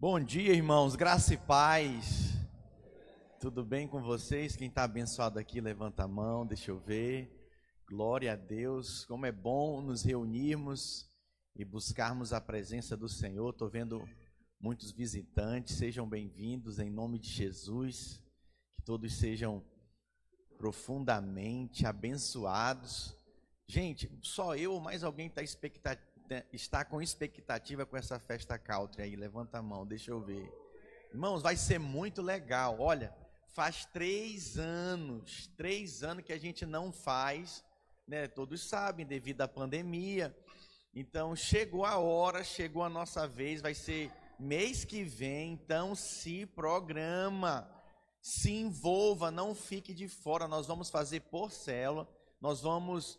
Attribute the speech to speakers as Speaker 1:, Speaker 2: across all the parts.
Speaker 1: Bom dia, irmãos, graça e paz. Tudo bem com vocês? Quem está abençoado aqui, levanta a mão, deixa eu ver. Glória a Deus, como é bom nos reunirmos e buscarmos a presença do Senhor. Estou vendo muitos visitantes, sejam bem-vindos em nome de Jesus. Que todos sejam profundamente abençoados. Gente, só eu ou mais alguém está expectativa está com expectativa com essa festa country aí? Levanta a mão, deixa eu ver. Irmãos, vai ser muito legal. Olha, faz três anos, três anos que a gente não faz, né? Todos sabem, devido à pandemia. Então, chegou a hora, chegou a nossa vez, vai ser mês que vem. Então, se programa, se envolva, não fique de fora. Nós vamos fazer por célula, nós vamos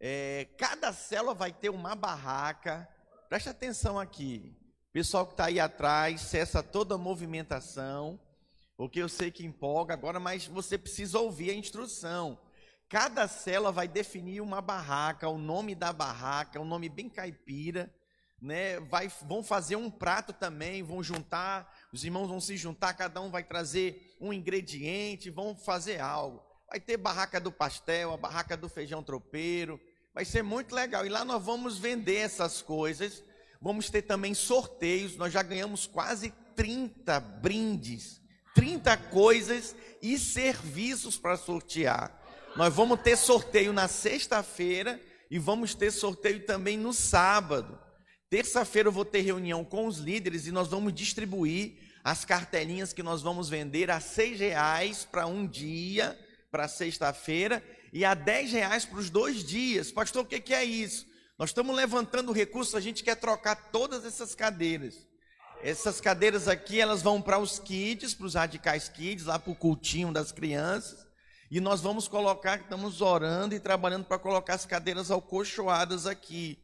Speaker 1: é, cada célula vai ter uma barraca. Preste atenção aqui. Pessoal que está aí atrás, cessa toda a movimentação. Porque eu sei que empolga agora, mas você precisa ouvir a instrução. Cada célula vai definir uma barraca, o nome da barraca, um nome bem caipira. Né? Vai, vão fazer um prato também, vão juntar, os irmãos vão se juntar, cada um vai trazer um ingrediente, vão fazer algo. Vai ter barraca do pastel, a barraca do feijão tropeiro, Vai ser muito legal. E lá nós vamos vender essas coisas. Vamos ter também sorteios. Nós já ganhamos quase 30 brindes, 30 coisas e serviços para sortear. Nós vamos ter sorteio na sexta-feira e vamos ter sorteio também no sábado. Terça-feira eu vou ter reunião com os líderes e nós vamos distribuir as cartelinhas que nós vamos vender a seis reais para um dia, para sexta-feira, e a 10 reais para os dois dias. Pastor, o que, é isso? Nós estamos levantando recursos, a gente quer trocar todas essas cadeiras. Essas cadeiras aqui, elas vão para os kids, para os radicais kids, lá para o cultinho das crianças. E nós vamos colocar, estamos orando e trabalhando para colocar as cadeiras alcochoadas aqui.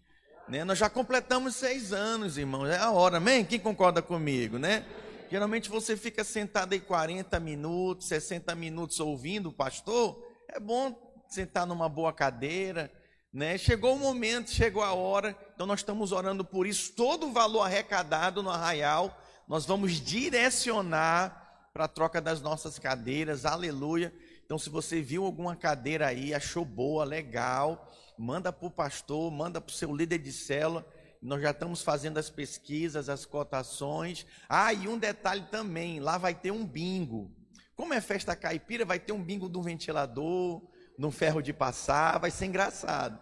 Speaker 1: Né? Nós já completamos seis anos, irmãos. É a hora, amém? Quem concorda comigo, né? Geralmente você fica sentado aí 40 minutos, 60 minutos ouvindo o pastor. É bom sentar numa boa cadeira, né? Chegou o momento, chegou a hora, então nós estamos orando por isso. Todo o valor arrecadado no arraial, nós vamos direcionar para a troca das nossas cadeiras, aleluia. Então, se você viu alguma cadeira aí, achou boa, legal, manda para o pastor, manda para o seu líder de célula. Nós já estamos fazendo as pesquisas, as cotações. Ah, e um detalhe também: lá vai ter um bingo. Como é festa caipira, vai ter um bingo do ventilador, num ferro de passar, vai ser engraçado.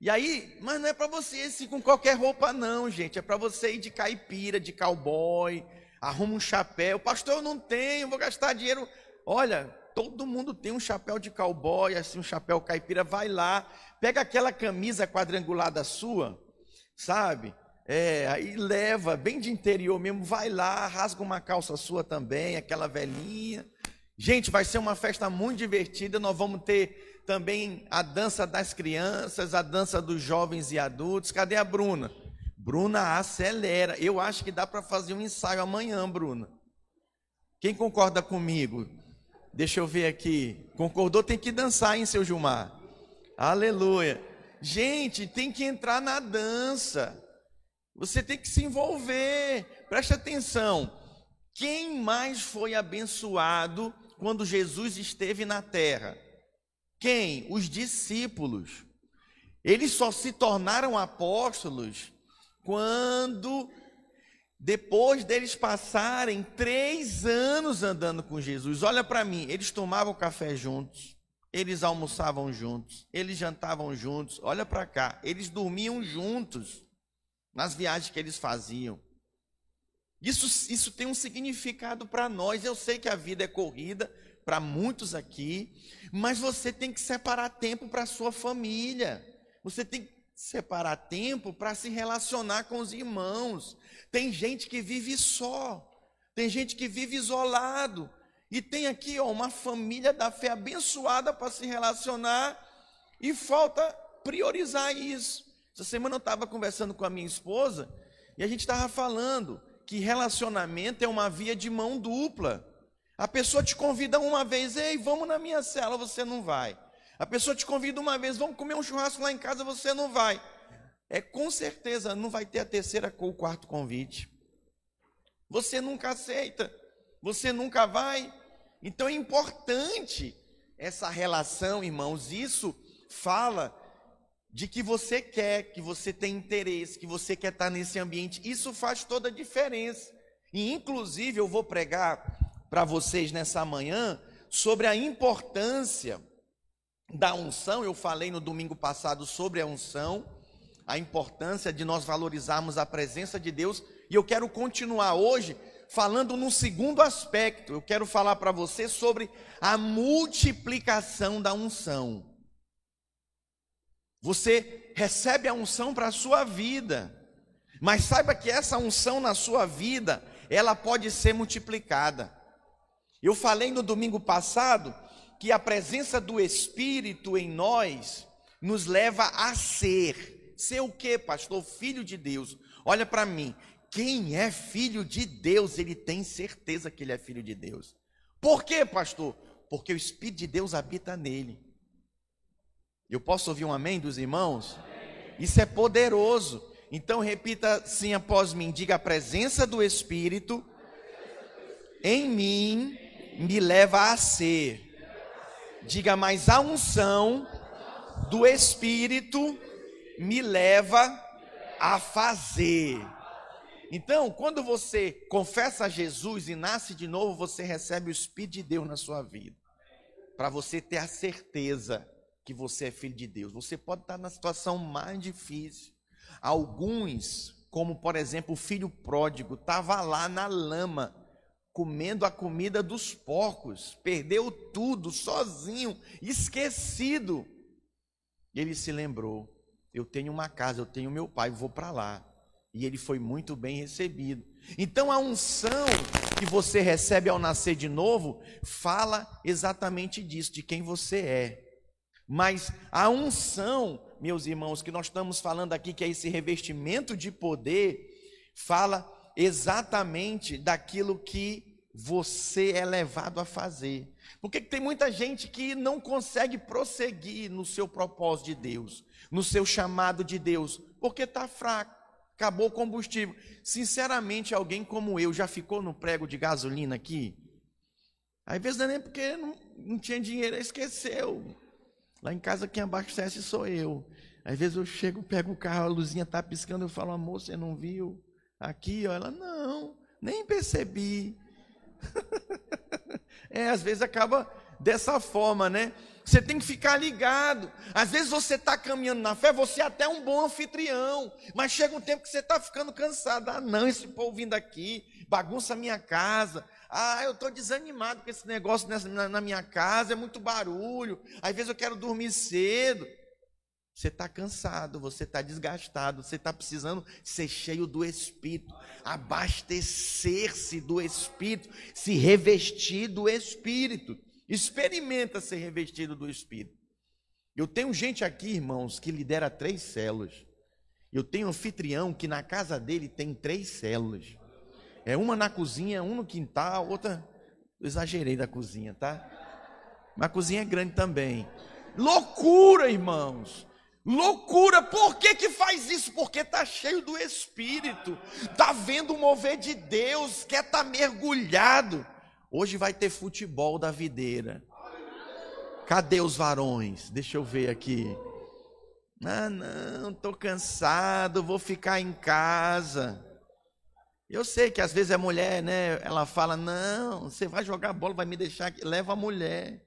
Speaker 1: E aí, mas não é para você ir com qualquer roupa, não, gente. É para você ir de caipira, de cowboy, arruma um chapéu. Pastor, eu não tenho, vou gastar dinheiro. Olha, todo mundo tem um chapéu de cowboy, assim, um chapéu caipira. Vai lá, pega aquela camisa quadrangulada sua, sabe? É, aí leva, bem de interior mesmo, vai lá, rasga uma calça sua também, aquela velhinha. Gente, vai ser uma festa muito divertida. Nós vamos ter também a dança das crianças, a dança dos jovens e adultos. Cadê a Bruna? Bruna, acelera. Eu acho que dá para fazer um ensaio amanhã, Bruna. Quem concorda comigo? Deixa eu ver aqui. Concordou? Tem que dançar, hein, seu Gilmar? Aleluia. Gente, tem que entrar na dança. Você tem que se envolver. Preste atenção. Quem mais foi abençoado quando Jesus esteve na terra? Quem? Os discípulos. Eles só se tornaram apóstolos quando, depois deles passarem três anos andando com Jesus. Olha para mim, eles tomavam café juntos, eles almoçavam juntos, eles jantavam juntos. Olha para cá, eles dormiam juntos nas viagens que eles faziam. Isso, isso tem um significado para nós. Eu sei que a vida é corrida para muitos aqui, mas você tem que separar tempo para a sua família. Você tem que separar tempo para se relacionar com os irmãos. Tem gente que vive só, tem gente que vive isolado. E tem aqui ó, uma família da fé abençoada para se relacionar e falta priorizar isso. Essa semana eu estava conversando com a minha esposa e a gente estava falando que relacionamento é uma via de mão dupla. A pessoa te convida uma vez, ei, vamos na minha cela, você não vai. A pessoa te convida uma vez, vamos comer um churrasco lá em casa, você não vai. É com certeza, não vai ter a terceira ou o quarto convite. Você nunca aceita, você nunca vai. Então é importante essa relação, irmãos. Isso fala de que você quer, que você tem interesse, que você quer estar nesse ambiente. Isso faz toda a diferença. E inclusive eu vou pregar para vocês nessa manhã sobre a importância da unção. Eu falei no domingo passado sobre a unção, a importância de nós valorizarmos a presença de Deus, e eu quero continuar hoje falando num segundo aspecto. Eu quero falar para você sobre a multiplicação da unção. Você recebe a unção para a sua vida, mas saiba que essa unção na sua vida, ela pode ser multiplicada. Eu falei no domingo passado que a presença do Espírito em nós nos leva a ser. Ser o que, pastor? Filho de Deus. Olha para mim. Quem é filho de Deus, ele tem certeza que ele é filho de Deus. Por quê, pastor? Porque o Espírito de Deus habita nele. Eu posso ouvir um amém dos irmãos? Isso é poderoso. Então repita assim após mim: diga a presença do Espírito em mim me leva a ser. Diga, mas a unção do Espírito me leva a fazer. Então, quando você confessa a Jesus e nasce de novo, você recebe o Espírito de Deus na sua vida. Para você ter a certeza que você é filho de Deus. Você pode estar na situação mais difícil. Alguns, como por exemplo o filho pródigo, estava lá na lama, comendo a comida dos porcos, perdeu tudo, sozinho, esquecido. Ele se lembrou: eu tenho uma casa, eu tenho meu pai, vou para lá. E ele foi muito bem recebido. Então a unção que você recebe ao nascer de novo fala exatamente disso, de quem você é. Mas a unção, meus irmãos, que nós estamos falando aqui, que é esse revestimento de poder, fala exatamente daquilo que você é levado a fazer. Porque tem muita gente que não consegue prosseguir no seu propósito de Deus, no seu chamado de Deus, porque está fraco, acabou o combustível. Sinceramente, alguém como eu já ficou no prego de gasolina aqui? Às vezes não é nem porque não, não tinha dinheiro, esqueceu. Lá em casa quem abastece sou eu. Às vezes eu chego, pego o carro, a luzinha está piscando, eu falo, amor, você não viu? Aqui, ó, ela, não, nem percebi. é, às vezes acaba dessa forma, né? Você tem que ficar ligado. Às vezes você está caminhando na fé, você é até um bom anfitrião, mas chega um tempo que você está ficando cansado. Ah, não, esse povo vindo aqui, bagunça a minha casa. Ah, eu estou desanimado com esse negócio nessa, na, na minha casa, é muito barulho. Às vezes eu quero dormir cedo. Você está cansado, você está desgastado, você está precisando ser cheio do Espírito, abastecer-se do Espírito, se revestir do Espírito. Experimenta ser revestido do Espírito. Eu tenho gente aqui, irmãos, que lidera três células. Eu tenho um anfitrião que na casa dele tem três células. É uma na cozinha, um no quintal, outra. Eu exagerei da cozinha, tá? Mas a cozinha é grande também. Loucura, irmãos. Loucura. Por que que faz isso? Porque tá cheio do Espírito. Tá vendo o mover de Deus, quer estar tá mergulhado. Hoje vai ter futebol da videira. Cadê os varões? Deixa eu ver aqui. Ah, não, estou cansado, vou ficar em casa. Eu sei que às vezes a mulher, né, ela fala: "Não, você vai jogar bola, vai me deixar aqui, leva a mulher.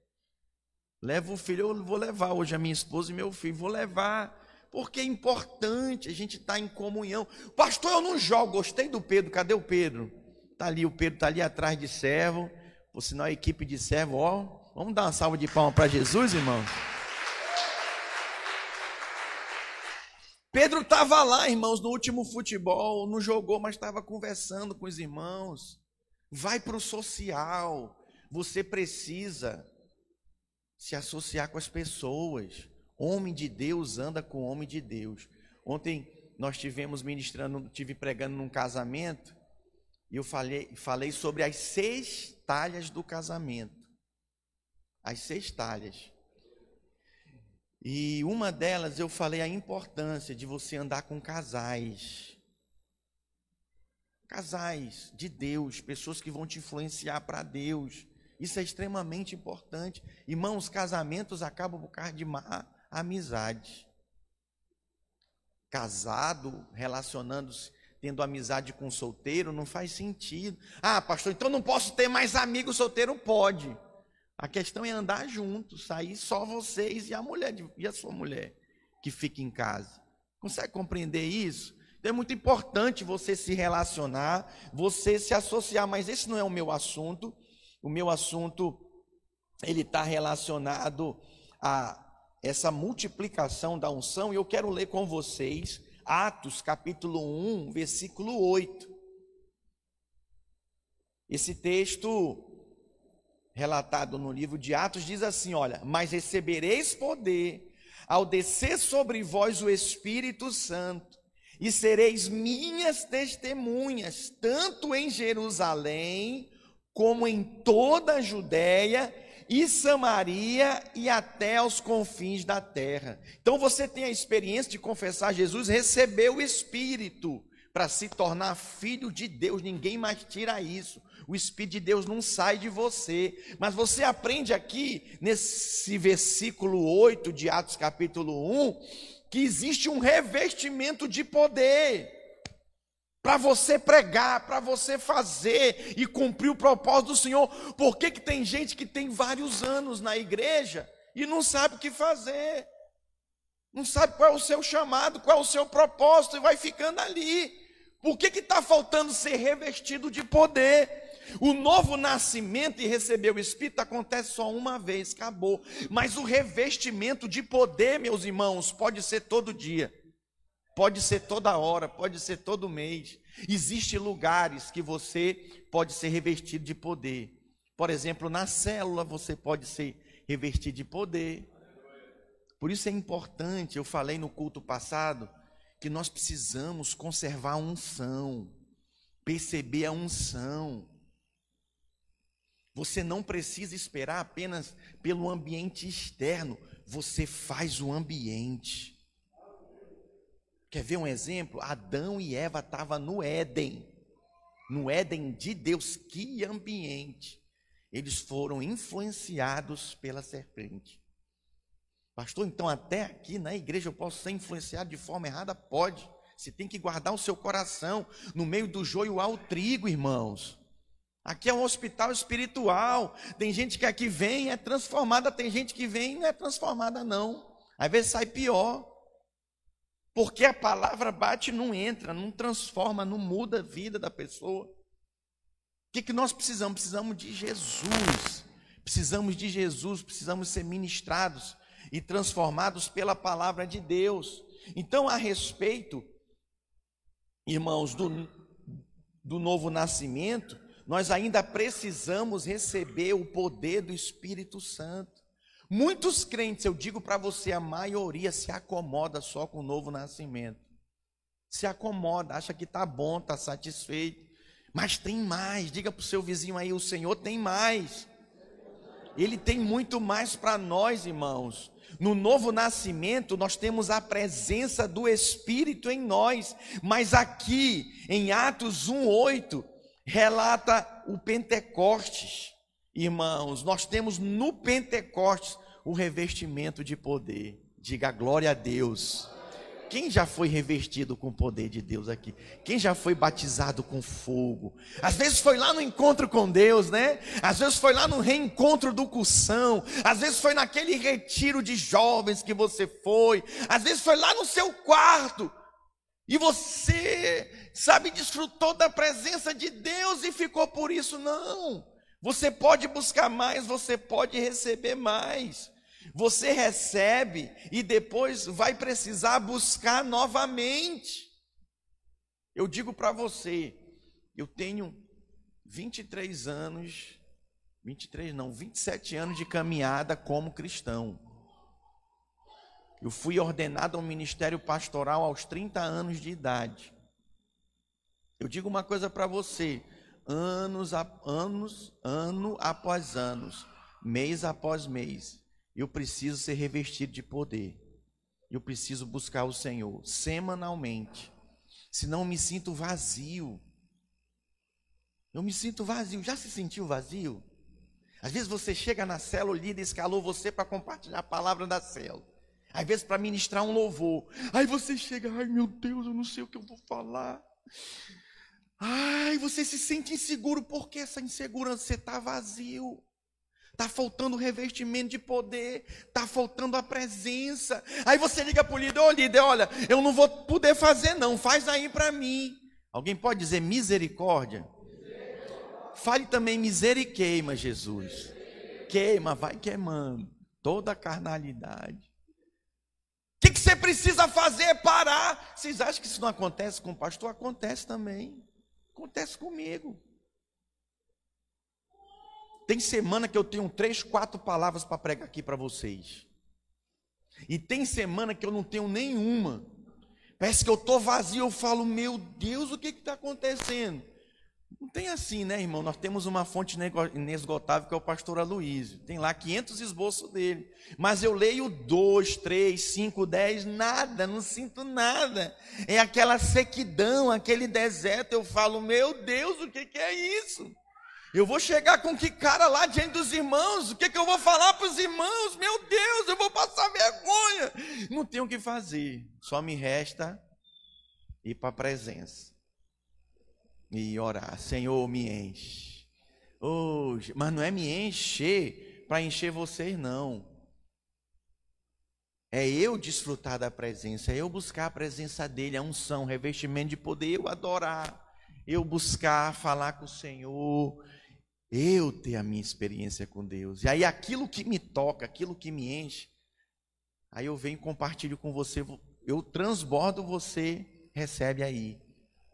Speaker 1: Leva o filho, eu vou levar hoje a minha esposa e meu filho, vou levar, porque é importante a gente estar tá em comunhão. Pastor, eu não jogo, gostei do Pedro, cadê o Pedro? Tá ali, o Pedro tá ali atrás de servo, por sinal a equipe de servo, ó, vamos dar uma salva de palmas para Jesus, irmãos. Pedro estava lá, irmãos, no último futebol, não jogou, mas estava conversando com os irmãos. Vai para o social. Você precisa se associar com as pessoas. Homem de Deus anda com homem de Deus. Ontem nós tivemos ministrando, tive pregando num casamento, e eu falei, falei sobre as seis talhas do casamento. As seis talhas. E uma delas eu falei a importância de você andar com casais. casais de Deus, pessoas que vão te influenciar para Deus. Isso é extremamente importante. Irmãos, casamentos acabam por causa de má amizade. Casado, relacionando-se, tendo amizade com solteiro, não faz sentido. Ah, pastor, então não posso ter mais amigo solteiro? Pode. A questão é andar junto, sair só vocês e a mulher e a sua mulher que fica em casa. Consegue compreender isso? Então é muito importante você se relacionar, você se associar, mas esse não é o meu assunto. O meu assunto ele está relacionado a essa multiplicação da unção e eu quero ler com vocês Atos capítulo 1, versículo 8. Esse texto relatado no livro de Atos diz assim: Olha, mas recebereis poder ao descer sobre vós o Espírito Santo, e sereis minhas testemunhas, tanto em Jerusalém, como em toda a Judéia e Samaria e até aos confins da terra. Então você tem a experiência de confessar Jesus, recebeu o Espírito para se tornar filho de Deus, ninguém mais tira isso. O Espírito de Deus não sai de você. Mas você aprende aqui, nesse versículo 8 de Atos capítulo 1, que existe um revestimento de poder para você pregar, para você fazer e cumprir o propósito do Senhor. Por que, que tem gente que tem vários anos na igreja e não sabe o que fazer? Não sabe qual é o seu chamado, qual é o seu propósito e vai ficando ali. Por que está faltando ser revestido de poder? O novo nascimento e receber o Espírito acontece só uma vez, acabou. Mas o revestimento de poder, meus irmãos, pode ser todo dia, pode ser toda hora, pode ser todo mês. Existem lugares que você pode ser revestido de poder. Por exemplo, na célula você pode ser revestido de poder. Por isso é importante, eu falei no culto passado, que nós precisamos conservar a unção, perceber a unção. Você não precisa esperar apenas pelo ambiente externo, você faz o ambiente. Quer ver um exemplo? Adão e Eva estavam no Éden, no Éden de Deus, que ambiente. Eles foram influenciados pela serpente. Pastor, então até aqui na igreja eu posso ser influenciado de forma errada? Pode. Você tem que guardar o seu coração. No meio do joio há o trigo, irmãos. Aqui é um hospital espiritual. Tem gente que aqui vem é transformada, tem gente que vem e não é transformada, não. Às vezes sai pior. Porque a palavra bate e não entra, não transforma, não muda a vida da pessoa. O que, que nós precisamos? Precisamos de Jesus. Precisamos de Jesus, precisamos ser ministrados e transformados pela palavra de Deus. Então, a respeito, irmãos, do, do novo nascimento, nós ainda precisamos receber o poder do Espírito Santo. Muitos crentes, eu digo para você, a maioria se acomoda só com o novo nascimento. Se acomoda, acha que está bom, está satisfeito. Mas tem mais, diga para o seu vizinho aí: o Senhor tem mais. Ele tem muito mais para nós, irmãos. No novo nascimento, nós temos a presença do Espírito em nós, mas aqui, em Atos 1,8, relata o Pentecostes. Irmãos, nós temos no Pentecostes o revestimento de poder. Diga glória a Deus. Quem já foi revestido com o poder de Deus aqui? Quem já foi batizado com fogo? Às vezes foi lá no encontro com Deus, né? Às vezes foi lá no reencontro do cursão. Às vezes foi naquele retiro de jovens que você foi. Às vezes foi lá no seu quarto. E você, sabe, desfrutou da presença de Deus e ficou por isso. Não. Você pode buscar mais, você pode receber mais. Você recebe e depois vai precisar buscar novamente. Eu digo para você, eu tenho 23 anos, 23 não, 27 anos de caminhada como cristão. Eu fui ordenado ao ministério pastoral aos 30 anos de idade. Eu digo uma coisa para você, anos, anos, ano após anos, mês após mês, eu preciso ser revestido de poder. Eu preciso buscar o Senhor semanalmente. Senão me sinto vazio. Eu me sinto vazio. Já se sentiu vazio? Às vezes você chega na célula, o líder escalou você para compartilhar a palavra da célula. Às vezes para ministrar um louvor. Aí você chega, ai meu Deus, eu não sei o que eu vou falar. Ai, você se sente inseguro, porque essa insegurança você está vazio. Está faltando revestimento de poder, está faltando a presença. Aí você liga para o líder, ô líder, olha, eu não vou poder fazer não, faz aí para mim. Alguém pode dizer misericórdia? Fale também misericórdia, Jesus. Queima, vai queimando toda a carnalidade. Você precisa fazer? Parar. Vocês acham que isso não acontece com o pastor? Acontece também. Acontece comigo. Tem semana que eu tenho três, quatro palavras para pregar aqui para vocês. E tem semana que eu não tenho nenhuma. Parece que eu estou vazio, eu falo, meu Deus, o que está acontecendo? Não tem assim, né, irmão? Nós temos uma fonte inesgotável que é o pastor Aloysio. Tem lá 500 esboços dele. Mas eu leio dois, três, cinco, dez, nada, não sinto nada. É aquela sequidão, aquele deserto. Eu falo, meu Deus, o que, que é isso? Eu vou chegar com que cara lá diante dos irmãos? O que, que eu vou falar para os irmãos? Meu Deus, eu vou passar vergonha. Não tenho o que fazer. Só me resta ir para a presença e orar. Senhor, me enche. Oh, mas não é me encher para encher vocês, não. É eu desfrutar da presença, é eu buscar a presença dele, a unção, revestimento de poder, eu adorar, eu buscar falar com o Senhor, eu ter a minha experiência com Deus. E aí aquilo que me toca, aquilo que me enche, aí eu venho e compartilho com você, eu transbordo, você recebe aí.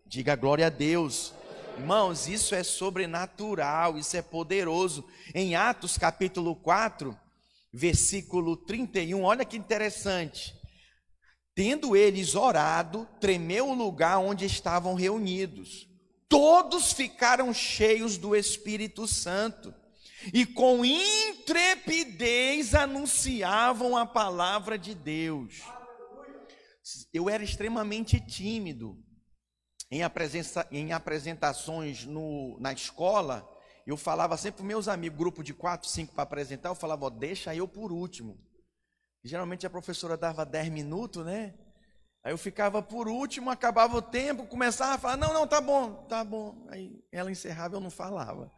Speaker 1: Diga glória a Deus. Irmãos, isso é sobrenatural, isso é poderoso. Em Atos capítulo 4, versículo 31, olha que interessante. Tendo eles orado, tremeu o lugar onde estavam reunidos todos ficaram cheios do Espírito Santo e com intrepidez anunciavam a palavra de Deus. Eu era extremamente tímido em, em apresentações no, na escola. Eu falava sempre para meus amigos, grupo de quatro, cinco para apresentar, eu falava, ó, deixa eu por último. Geralmente a professora dava dez minutos, né? Aí eu ficava por último, acabava o tempo, começava a falar: não, não, tá bom, tá bom. Aí ela encerrava, eu não falava.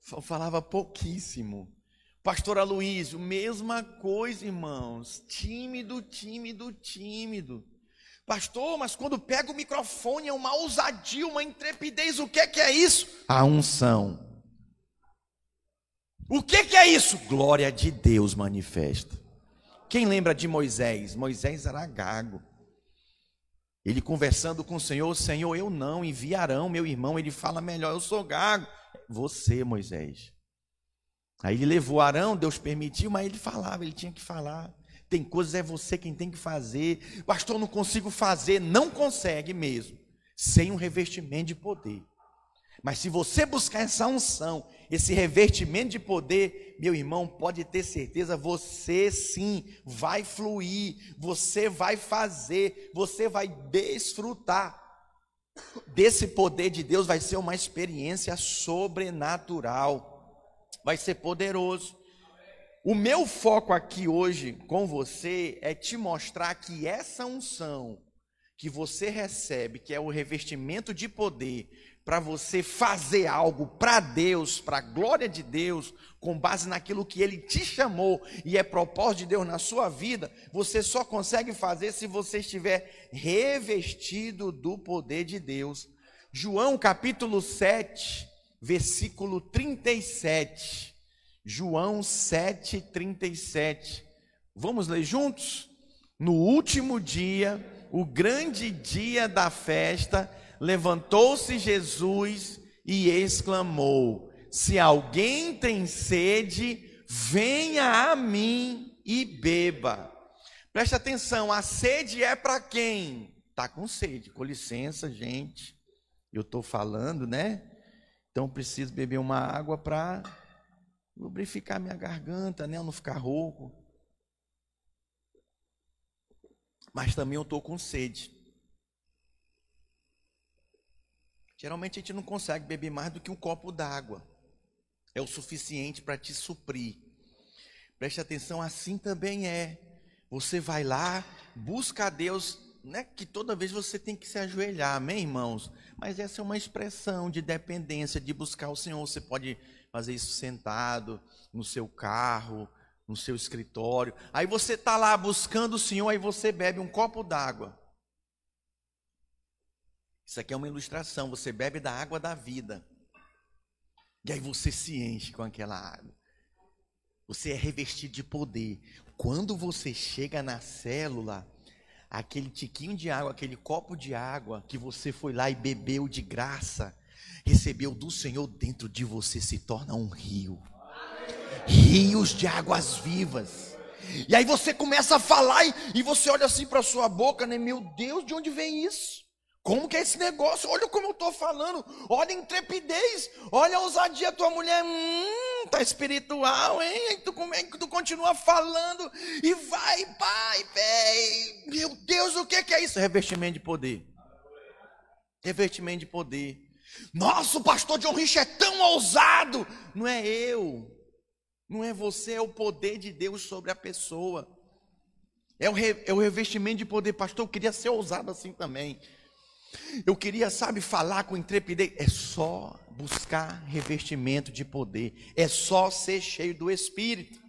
Speaker 1: Só falava pouquíssimo. Pastor Aloysio, mesma coisa, irmãos. Tímido, tímido, tímido. Pastor, mas quando pega o microfone é uma ousadia, uma intrepidez. O que é, que é isso? A unção. O que, que é isso? Glória de Deus manifesta. Quem lembra de Moisés? Moisés era gago. Ele conversando com o Senhor, Senhor, eu não, enviarão meu irmão. Ele fala melhor, eu sou gago. Você, Moisés. Aí ele levou Arão, Deus permitiu, mas ele falava, ele tinha que falar. Tem coisas, é você quem tem que fazer. Pastor, não consigo fazer. Não consegue mesmo, sem um revestimento de poder. Mas se você buscar essa unção, esse revertimento de poder, meu irmão, pode ter certeza, você sim vai fluir, você vai fazer, você vai desfrutar desse poder de Deus, vai ser uma experiência sobrenatural, vai ser poderoso. O meu foco aqui hoje com você é te mostrar que essa unção que você recebe, que é o revestimento de poder, para você fazer algo para Deus, para a glória de Deus, com base naquilo que Ele te chamou e é propósito de Deus na sua vida, você só consegue fazer se você estiver revestido do poder de Deus. João capítulo 7, versículo 37. João 7, 37. Vamos ler juntos? No último dia, o grande dia da festa, levantou-se Jesus e exclamou: Se alguém tem sede, venha a mim e beba. Preste atenção, a sede é para quem? Está com sede. Com licença, gente. Eu estou falando, né? Então preciso beber uma água para lubrificar minha garganta, né? não ficar rouco. Mas também eu estou com sede. Geralmente a gente não consegue beber mais do que um copo d'água. É o suficiente para te suprir. Preste atenção, assim também é. Você vai lá, busca a Deus, não é que toda vez você tem que se ajoelhar, amém, irmãos? Mas essa é uma expressão de dependência, de buscar o Senhor. Você pode fazer isso sentado, no seu carro, no seu escritório. Aí você está lá buscando o Senhor, aí você bebe um copo d'água. Isso aqui é uma ilustração. Você bebe da água da vida. E aí você se enche com aquela água. Você é revestido de poder. Quando você chega na célula, aquele tiquinho de água, aquele copo de água que você foi lá e bebeu de graça, recebeu do Senhor dentro de você se torna um rio. Rios de águas vivas. E aí você começa a falar e, e você olha assim para sua boca, né? Meu Deus, de onde vem isso? Como que é esse negócio? Olha como eu estou falando. Olha a intrepidez. Olha a ousadia. Tua mulher, hum, tá espiritual, hein? Tu, como é que tu continua falando? E vai, pai. Meu Deus, o que, que é isso? Revestimento de poder. Revestimento de poder. Nossa, o pastor John Rich é tão ousado. Não é eu. Não é você, é o poder de Deus sobre a pessoa. É o, re, é o revestimento de poder. Pastor, eu queria ser ousado assim também. Eu queria, sabe, falar com intrepidez. É só buscar revestimento de poder. É só ser cheio do Espírito.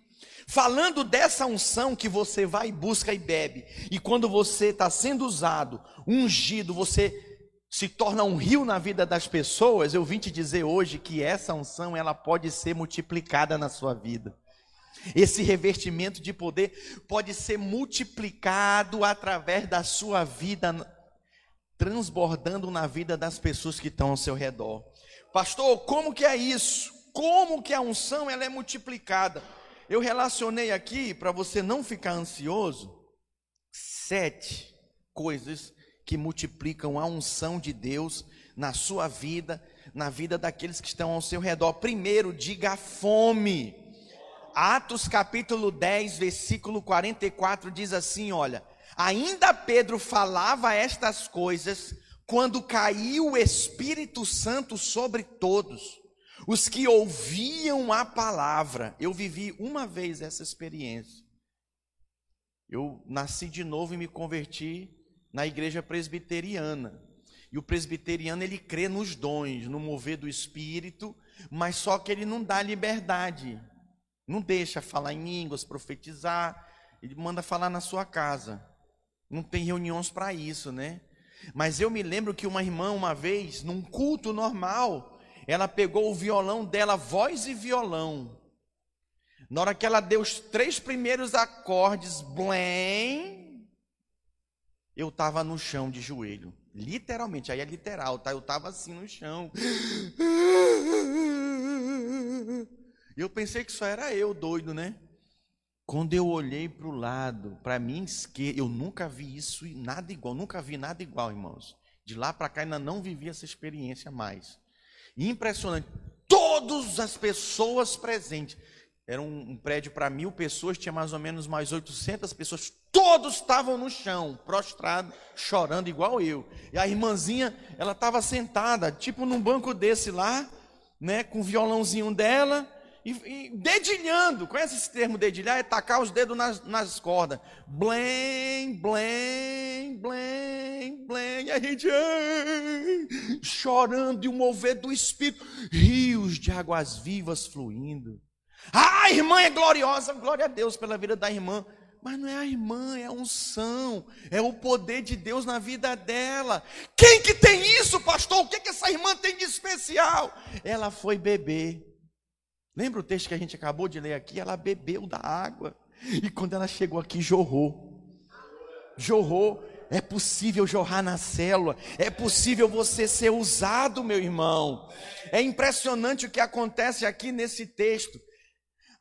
Speaker 1: Falando dessa unção que você vai, busca e bebe. E quando você está sendo usado, ungido, você se torna um rio na vida das pessoas. Eu vim te dizer hoje que essa unção ela pode ser multiplicada na sua vida. Esse revestimento de poder pode ser multiplicado através da sua vida transbordando na vida das pessoas que estão ao seu redor. Pastor, como que é isso? Como que a unção ela é multiplicada? Eu relacionei aqui para você não ficar ansioso sete coisas que multiplicam a unção de Deus na sua vida, na vida daqueles que estão ao seu redor. Primeiro, diga fome. Atos capítulo 10, versículo 44 diz assim, olha: Ainda Pedro falava estas coisas quando caiu o Espírito Santo sobre todos, os que ouviam a palavra. Eu vivi uma vez essa experiência. Eu nasci de novo e me converti na igreja presbiteriana. E o presbiteriano ele crê nos dons, no mover do espírito, mas só que ele não dá liberdade. Não deixa falar em línguas, profetizar, ele manda falar na sua casa. Não tem reuniões para isso, né? Mas eu me lembro que uma irmã, uma vez, num culto normal, ela pegou o violão dela, voz e violão. Na hora que ela deu os três primeiros acordes, blém, eu estava no chão de joelho. Literalmente, aí é literal, tá? Eu estava assim no chão. Eu pensei que só era eu doido, né? Quando eu olhei para o lado, para mim esquerda, eu nunca vi isso e nada igual, nunca vi nada igual, irmãos. De lá para cá ainda não vivi essa experiência mais. Impressionante. Todas as pessoas presentes. Era um, um prédio para mil pessoas, tinha mais ou menos mais 800 pessoas. Todos estavam no chão, prostrados, chorando igual eu. E a irmãzinha, ela estava sentada, tipo num banco desse lá, né, com o violãozinho dela e, e dedilhando. Conhece esse termo dedilhar? É tacar os dedos nas, nas cordas. Blém, blém, blém, blém. E a gente ai, chorando e o mover do Espírito. Rios de águas vivas fluindo. Ah, a irmã é gloriosa. Glória a Deus pela vida da irmã. Mas não é a irmã, é a unção, é o poder de Deus na vida dela. Quem que tem isso, pastor? O que, que essa irmã tem de especial? Ela foi beber Lembra o texto que a gente acabou de ler aqui? Ela bebeu da água. E quando ela chegou aqui, jorrou. Jorrou. É possível jorrar na célula. É possível você ser usado, meu irmão. É impressionante o que acontece aqui nesse texto.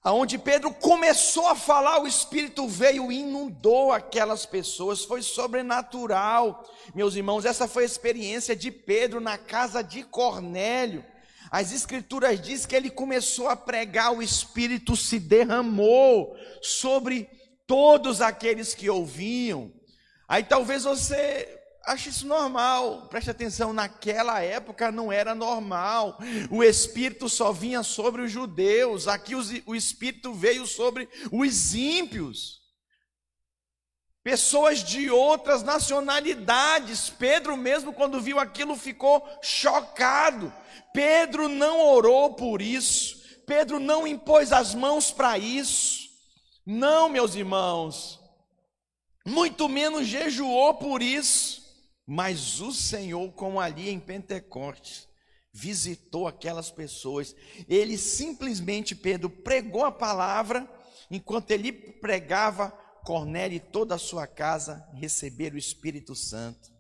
Speaker 1: Aonde Pedro começou a falar, o Espírito veio e inundou aquelas pessoas, foi sobrenatural. Meus irmãos, essa foi a experiência de Pedro na casa de Cornélio. As escrituras diz que ele começou a pregar, o Espírito se derramou sobre todos aqueles que ouviam. Aí talvez você acho isso normal. Preste atenção, naquela época não era normal. O Espírito só vinha sobre os judeus, aqui o Espírito veio sobre os ímpios. Pessoas de outras nacionalidades. Pedro, mesmo quando viu aquilo, ficou chocado. Pedro não orou por isso. Pedro não impôs as mãos para isso. Não, meus irmãos. Muito menos jejuou por isso. Mas o Senhor, como ali em Pentecostes, visitou aquelas pessoas. Ele simplesmente, Pedro, pregou a palavra. Enquanto ele pregava, Cornélio e toda a sua casa receberam o Espírito Santo.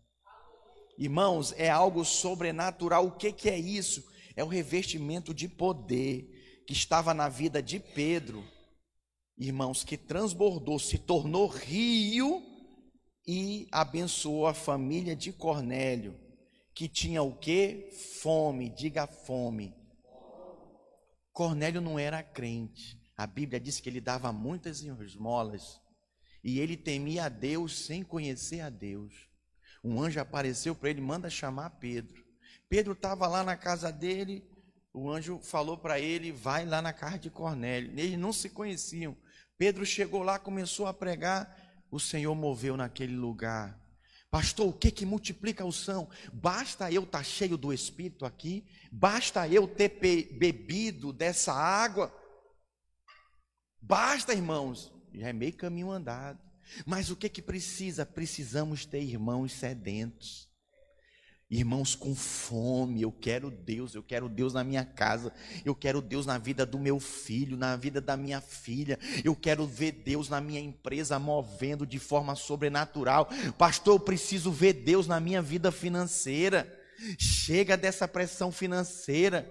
Speaker 1: Irmãos, é algo sobrenatural. O que, que é isso? É o revestimento de poder que estava na vida de Pedro, irmãos, que transbordou, se tornou rio e abençoou a família de Cornélio, que tinha o que? Fome, diga fome. Cornélio não era crente. A Bíblia diz que ele dava muitas esmolas e ele temia a Deus sem conhecer a Deus. Um anjo apareceu para ele, manda chamar Pedro. Pedro estava lá na casa dele, o anjo falou para ele, vai lá na casa de Cornélio. Eles não se conheciam. Pedro chegou lá, começou a pregar, o Senhor moveu naquele lugar. Pastor, o que que multiplica o são? Basta eu estar tá cheio do Espírito aqui? Basta eu ter bebido dessa água? Basta, irmãos já é meio caminho andado. Mas o que que precisa? Precisamos ter irmãos sedentos. Irmãos com fome, eu quero Deus, eu quero Deus na minha casa, eu quero Deus na vida do meu filho, na vida da minha filha, eu quero ver Deus na minha empresa movendo de forma sobrenatural. Pastor, eu preciso ver Deus na minha vida financeira. Chega dessa pressão financeira.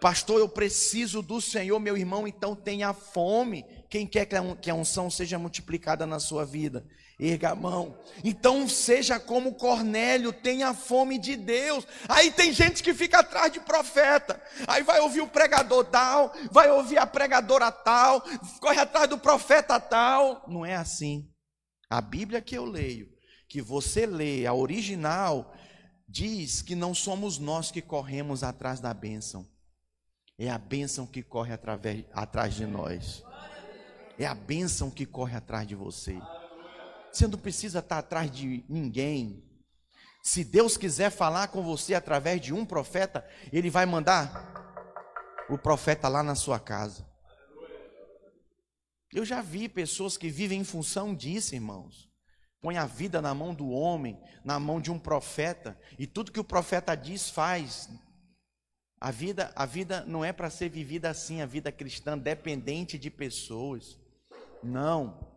Speaker 1: Pastor, eu preciso do Senhor, meu irmão, então tenha fome. Quem quer que a unção seja multiplicada na sua vida? Erga a mão. Então seja como Cornélio, tenha fome de Deus. Aí tem gente que fica atrás de profeta. Aí vai ouvir o pregador tal, vai ouvir a pregadora tal, corre atrás do profeta tal. Não é assim. A Bíblia que eu leio, que você lê, a original, diz que não somos nós que corremos atrás da bênção. É a bênção que corre através, atrás de nós. É a bênção que corre atrás de você. Você não precisa estar atrás de ninguém. Se Deus quiser falar com você através de um profeta, Ele vai mandar o profeta lá na sua casa. Eu já vi pessoas que vivem em função disso, irmãos. Põe a vida na mão do homem, na mão de um profeta, e tudo que o profeta diz, faz. A vida, a vida não é para ser vivida assim, a vida cristã dependente de pessoas. Não.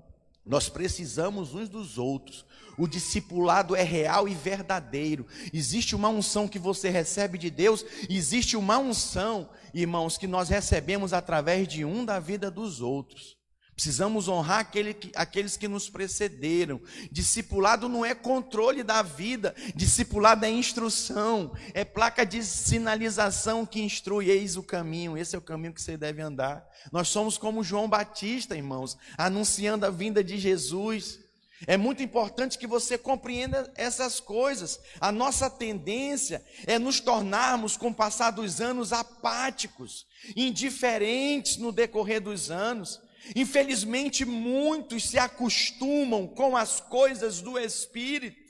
Speaker 1: Nós precisamos uns dos outros. O discipulado é real e verdadeiro. Existe uma unção que você recebe de Deus, existe uma unção, irmãos, que nós recebemos através de um da vida dos outros. Precisamos honrar aquele que, aqueles que nos precederam. Discipulado não é controle da vida, discipulado é instrução, é placa de sinalização que instrui, eis o caminho, esse é o caminho que você deve andar. Nós somos como João Batista, irmãos, anunciando a vinda de Jesus. É muito importante que você compreenda essas coisas. A nossa tendência é nos tornarmos, com o passar dos anos, apáticos, indiferentes no decorrer dos anos. Infelizmente, muitos se acostumam com as coisas do Espírito.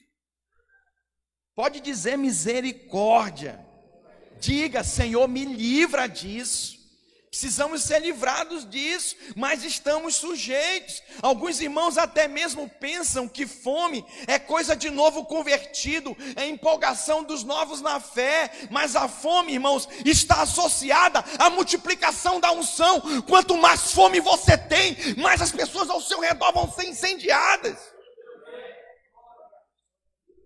Speaker 1: Pode dizer misericórdia. Diga, Senhor, me livra disso. Precisamos ser livrados disso, mas estamos sujeitos. Alguns irmãos até mesmo pensam que fome é coisa de novo convertido, é empolgação dos novos na fé, mas a fome, irmãos, está associada à multiplicação da unção. Quanto mais fome você tem, mais as pessoas ao seu redor vão ser incendiadas.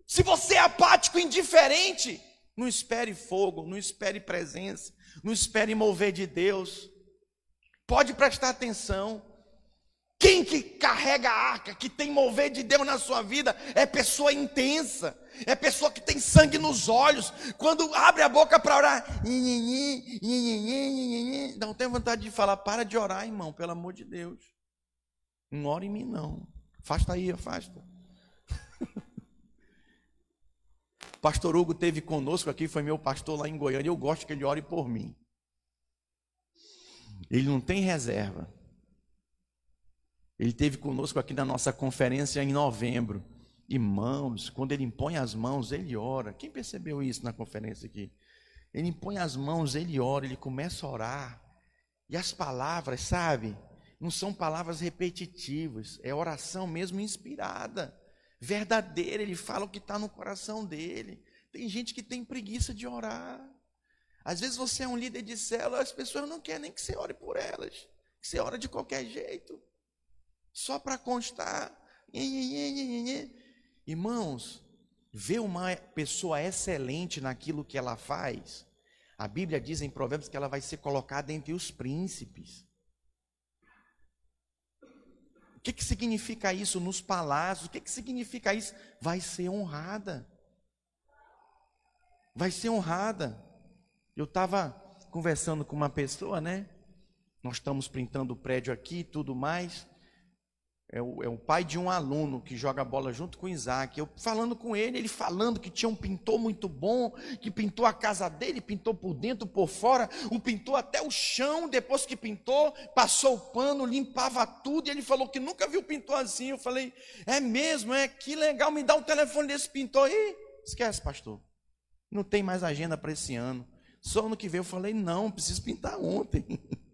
Speaker 1: Se você é apático, indiferente, não espere fogo, não espere presença. Não espere mover de Deus. Pode prestar atenção. Quem que carrega a arca, que tem mover de Deus na sua vida, é pessoa intensa, é pessoa que tem sangue nos olhos. Quando abre a boca para orar, não tem vontade de falar, para de orar, irmão, pelo amor de Deus. Não ore em mim, não. Afasta aí, afasta. Pastor Hugo teve conosco aqui, foi meu pastor lá em Goiânia. Eu gosto que ele ore por mim. Ele não tem reserva. Ele teve conosco aqui na nossa conferência em novembro. Irmãos, quando ele impõe as mãos, ele ora. Quem percebeu isso na conferência aqui? Ele impõe as mãos, ele ora, ele começa a orar. E as palavras, sabe? Não são palavras repetitivas, é oração mesmo inspirada, verdadeira. Ele fala o que está no coração dele. Tem gente que tem preguiça de orar. Às vezes você é um líder de célula, as pessoas não querem nem que você ore por elas, que você ora de qualquer jeito, só para constar. Irmãos, ver uma pessoa excelente naquilo que ela faz, a Bíblia diz em Provérbios que ela vai ser colocada entre os príncipes. O que, que significa isso nos palácios? O que, que significa isso? Vai ser honrada. Vai ser honrada. Eu estava conversando com uma pessoa, né? Nós estamos pintando o prédio aqui e tudo mais é o, é o, pai de um aluno que joga bola junto com o Isaac. Eu falando com ele, ele falando que tinha um pintor muito bom, que pintou a casa dele, pintou por dentro, por fora, um pintou até o chão, depois que pintou, passou o pano, limpava tudo, e ele falou que nunca viu pintor assim. Eu falei, é mesmo, é que legal, me dá o um telefone desse pintor aí. Esquece, pastor. Não tem mais agenda para esse ano. Só ano que vem eu falei, não, preciso pintar ontem.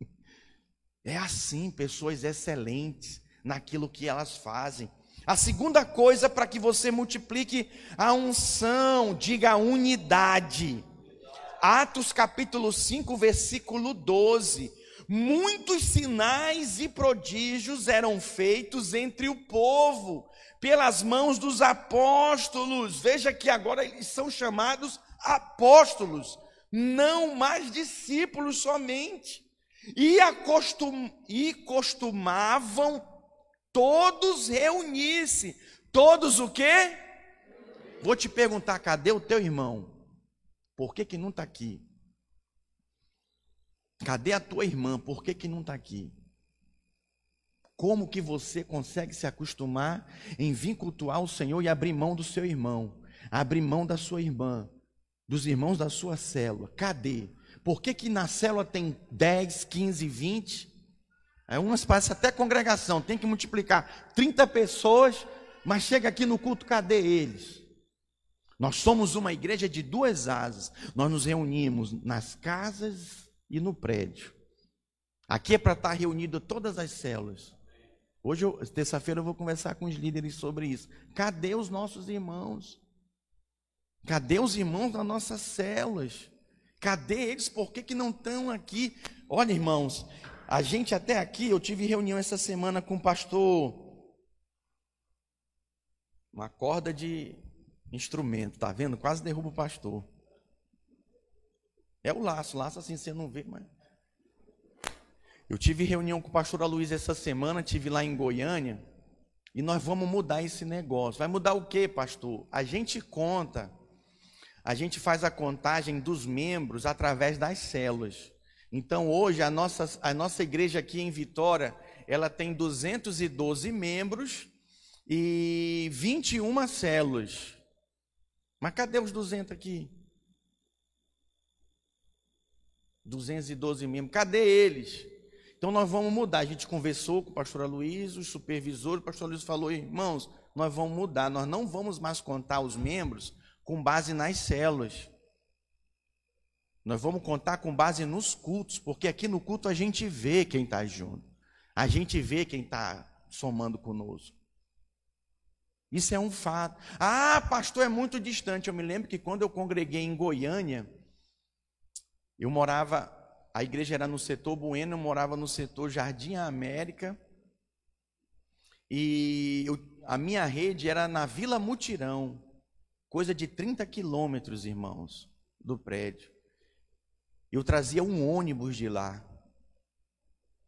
Speaker 1: É assim, pessoas excelentes naquilo que elas fazem. A segunda coisa para que você multiplique a unção, diga unidade. Atos capítulo 5, versículo 12. Muitos sinais e prodígios eram feitos entre o povo, pelas mãos dos apóstolos. Veja que agora eles são chamados apóstolos, não mais discípulos somente. E, acostum, e costumavam todos reunir-se. Todos o quê? Vou te perguntar, cadê o teu irmão? Por que, que não está aqui? Cadê a tua irmã? Por que, que não está aqui? Como que você consegue se acostumar em vir cultuar o Senhor e abrir mão do seu irmão, abrir mão da sua irmã, dos irmãos da sua célula? Cadê? Por que, que na célula tem 10, 15, 20 Aí umas até congregação, tem que multiplicar 30 pessoas, mas chega aqui no culto, cadê eles? Nós somos uma igreja de duas asas. Nós nos reunimos nas casas e no prédio. Aqui é para estar reunido todas as células. Hoje, terça-feira, eu vou conversar com os líderes sobre isso. Cadê os nossos irmãos? Cadê os irmãos das nossas células? Cadê eles? Por que, que não estão aqui? Olha, irmãos, a gente até aqui, eu tive reunião essa semana com o pastor. Uma corda de instrumento, tá vendo? Quase derruba o pastor. É o laço, laço assim você não vê, mas. Eu tive reunião com o pastor Aloysio essa semana, tive lá em Goiânia, e nós vamos mudar esse negócio. Vai mudar o quê, pastor? A gente conta, a gente faz a contagem dos membros através das células. Então hoje a nossa, a nossa igreja aqui em Vitória, ela tem 212 membros e 21 células. Mas cadê os 200 aqui? 212 membros, cadê eles? Então nós vamos mudar. A gente conversou com o pastor Luiz, o supervisor, o pastor Luiz falou: irmãos, nós vamos mudar, nós não vamos mais contar os membros com base nas células. Nós vamos contar com base nos cultos, porque aqui no culto a gente vê quem está junto, a gente vê quem está somando conosco. Isso é um fato. Ah, pastor, é muito distante. Eu me lembro que quando eu congreguei em Goiânia, eu morava, a igreja era no setor Bueno, eu morava no setor Jardim América, e eu, a minha rede era na Vila Mutirão, coisa de 30 quilômetros, irmãos, do prédio. Eu trazia um ônibus de lá.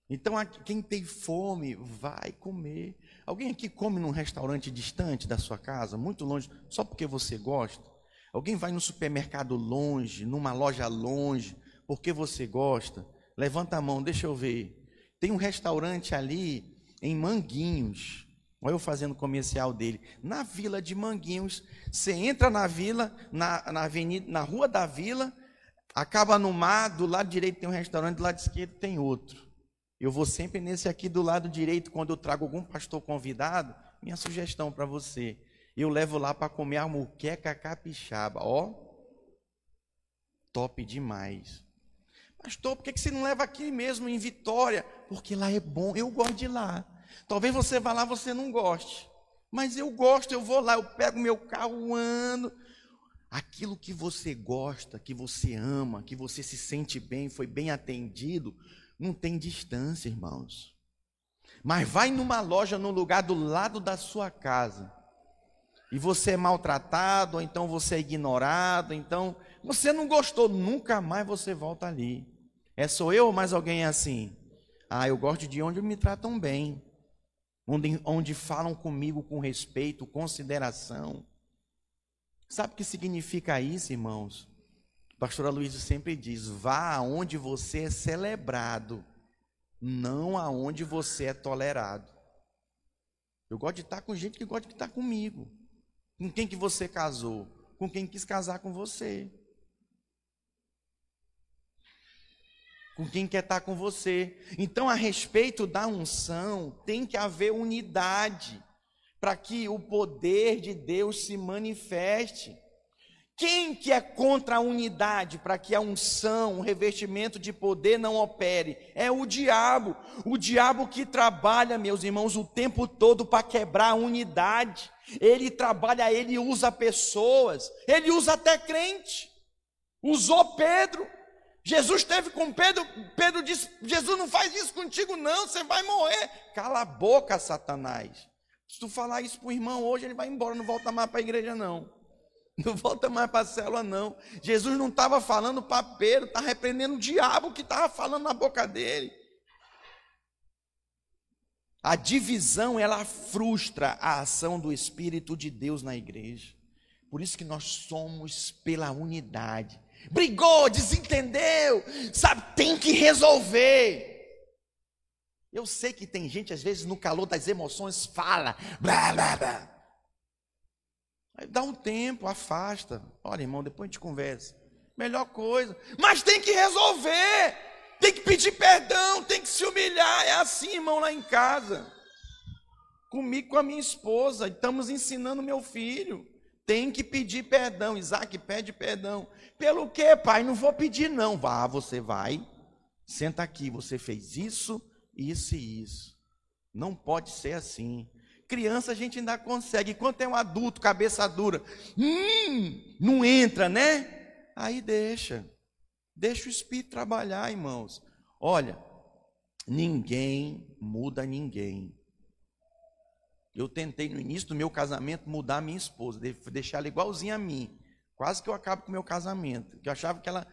Speaker 1: Então, quem tem fome, vai comer. Alguém aqui come num restaurante distante da sua casa, muito longe, só porque você gosta? Alguém vai no supermercado longe, numa loja longe, porque você gosta? Levanta a mão, deixa eu ver. Tem um restaurante ali em Manguinhos, Olha eu fazendo comercial dele. Na Vila de Manguinhos, você entra na vila, na, na, avenida, na rua da vila, acaba no mar, do lado direito tem um restaurante, do lado esquerdo tem outro. Eu vou sempre nesse aqui do lado direito, quando eu trago algum pastor convidado, minha sugestão para você. Eu levo lá para comer a muqueca capixaba. Ó, top demais. Pastor, por que você não leva aqui mesmo em Vitória? Porque lá é bom, eu gosto de lá. Talvez você vá lá, você não goste. Mas eu gosto, eu vou lá, eu pego meu carro, ando. Aquilo que você gosta, que você ama, que você se sente bem, foi bem atendido, não tem distância, irmãos. Mas vai numa loja no lugar do lado da sua casa. E você é maltratado, ou então você é ignorado, então você não gostou, nunca mais você volta ali. É sou eu ou mais alguém assim? Ah, eu gosto de onde me tratam bem onde, onde falam comigo com respeito, consideração. Sabe o que significa isso, irmãos? A pastora Luísa sempre diz: vá aonde você é celebrado, não aonde você é tolerado. Eu gosto de estar com gente que gosta de estar comigo. Com quem que você casou? Com quem quis casar com você. com quem quer estar com você. Então, a respeito da unção, tem que haver unidade para que o poder de Deus se manifeste. Quem que é contra a unidade para que a unção, o revestimento de poder não opere? É o diabo. O diabo que trabalha, meus irmãos, o tempo todo para quebrar a unidade. Ele trabalha, ele usa pessoas, ele usa até crente. Usou Pedro. Jesus esteve com Pedro, Pedro disse: Jesus não faz isso contigo, não, você vai morrer. Cala a boca, Satanás. Se tu falar isso para o irmão hoje, ele vai embora, não volta mais para a igreja, não. Não volta mais para a célula, não. Jesus não estava falando para Pedro, está repreendendo o diabo que estava falando na boca dele. A divisão, ela frustra a ação do Espírito de Deus na igreja. Por isso que nós somos pela unidade brigou, desentendeu, sabe, tem que resolver. Eu sei que tem gente, às vezes, no calor das emoções, fala, blá, blá, blá. Aí dá um tempo, afasta. Olha, irmão, depois a gente conversa. Melhor coisa. Mas tem que resolver. Tem que pedir perdão, tem que se humilhar. É assim, irmão, lá em casa. Comigo, com a minha esposa. Estamos ensinando meu filho. Tem que pedir perdão. Isaac pede perdão. Pelo que, pai? Não vou pedir, não. Vá, você vai. Senta aqui, você fez isso, isso e isso. Não pode ser assim. Criança a gente ainda consegue. Quando tem um adulto, cabeça dura, hum, não entra, né? Aí deixa. Deixa o Espírito trabalhar, irmãos. Olha, ninguém muda ninguém. Eu tentei no início do meu casamento mudar minha esposa, deixar ela igualzinha a mim. Quase que eu acabo com o meu casamento. Eu achava que ela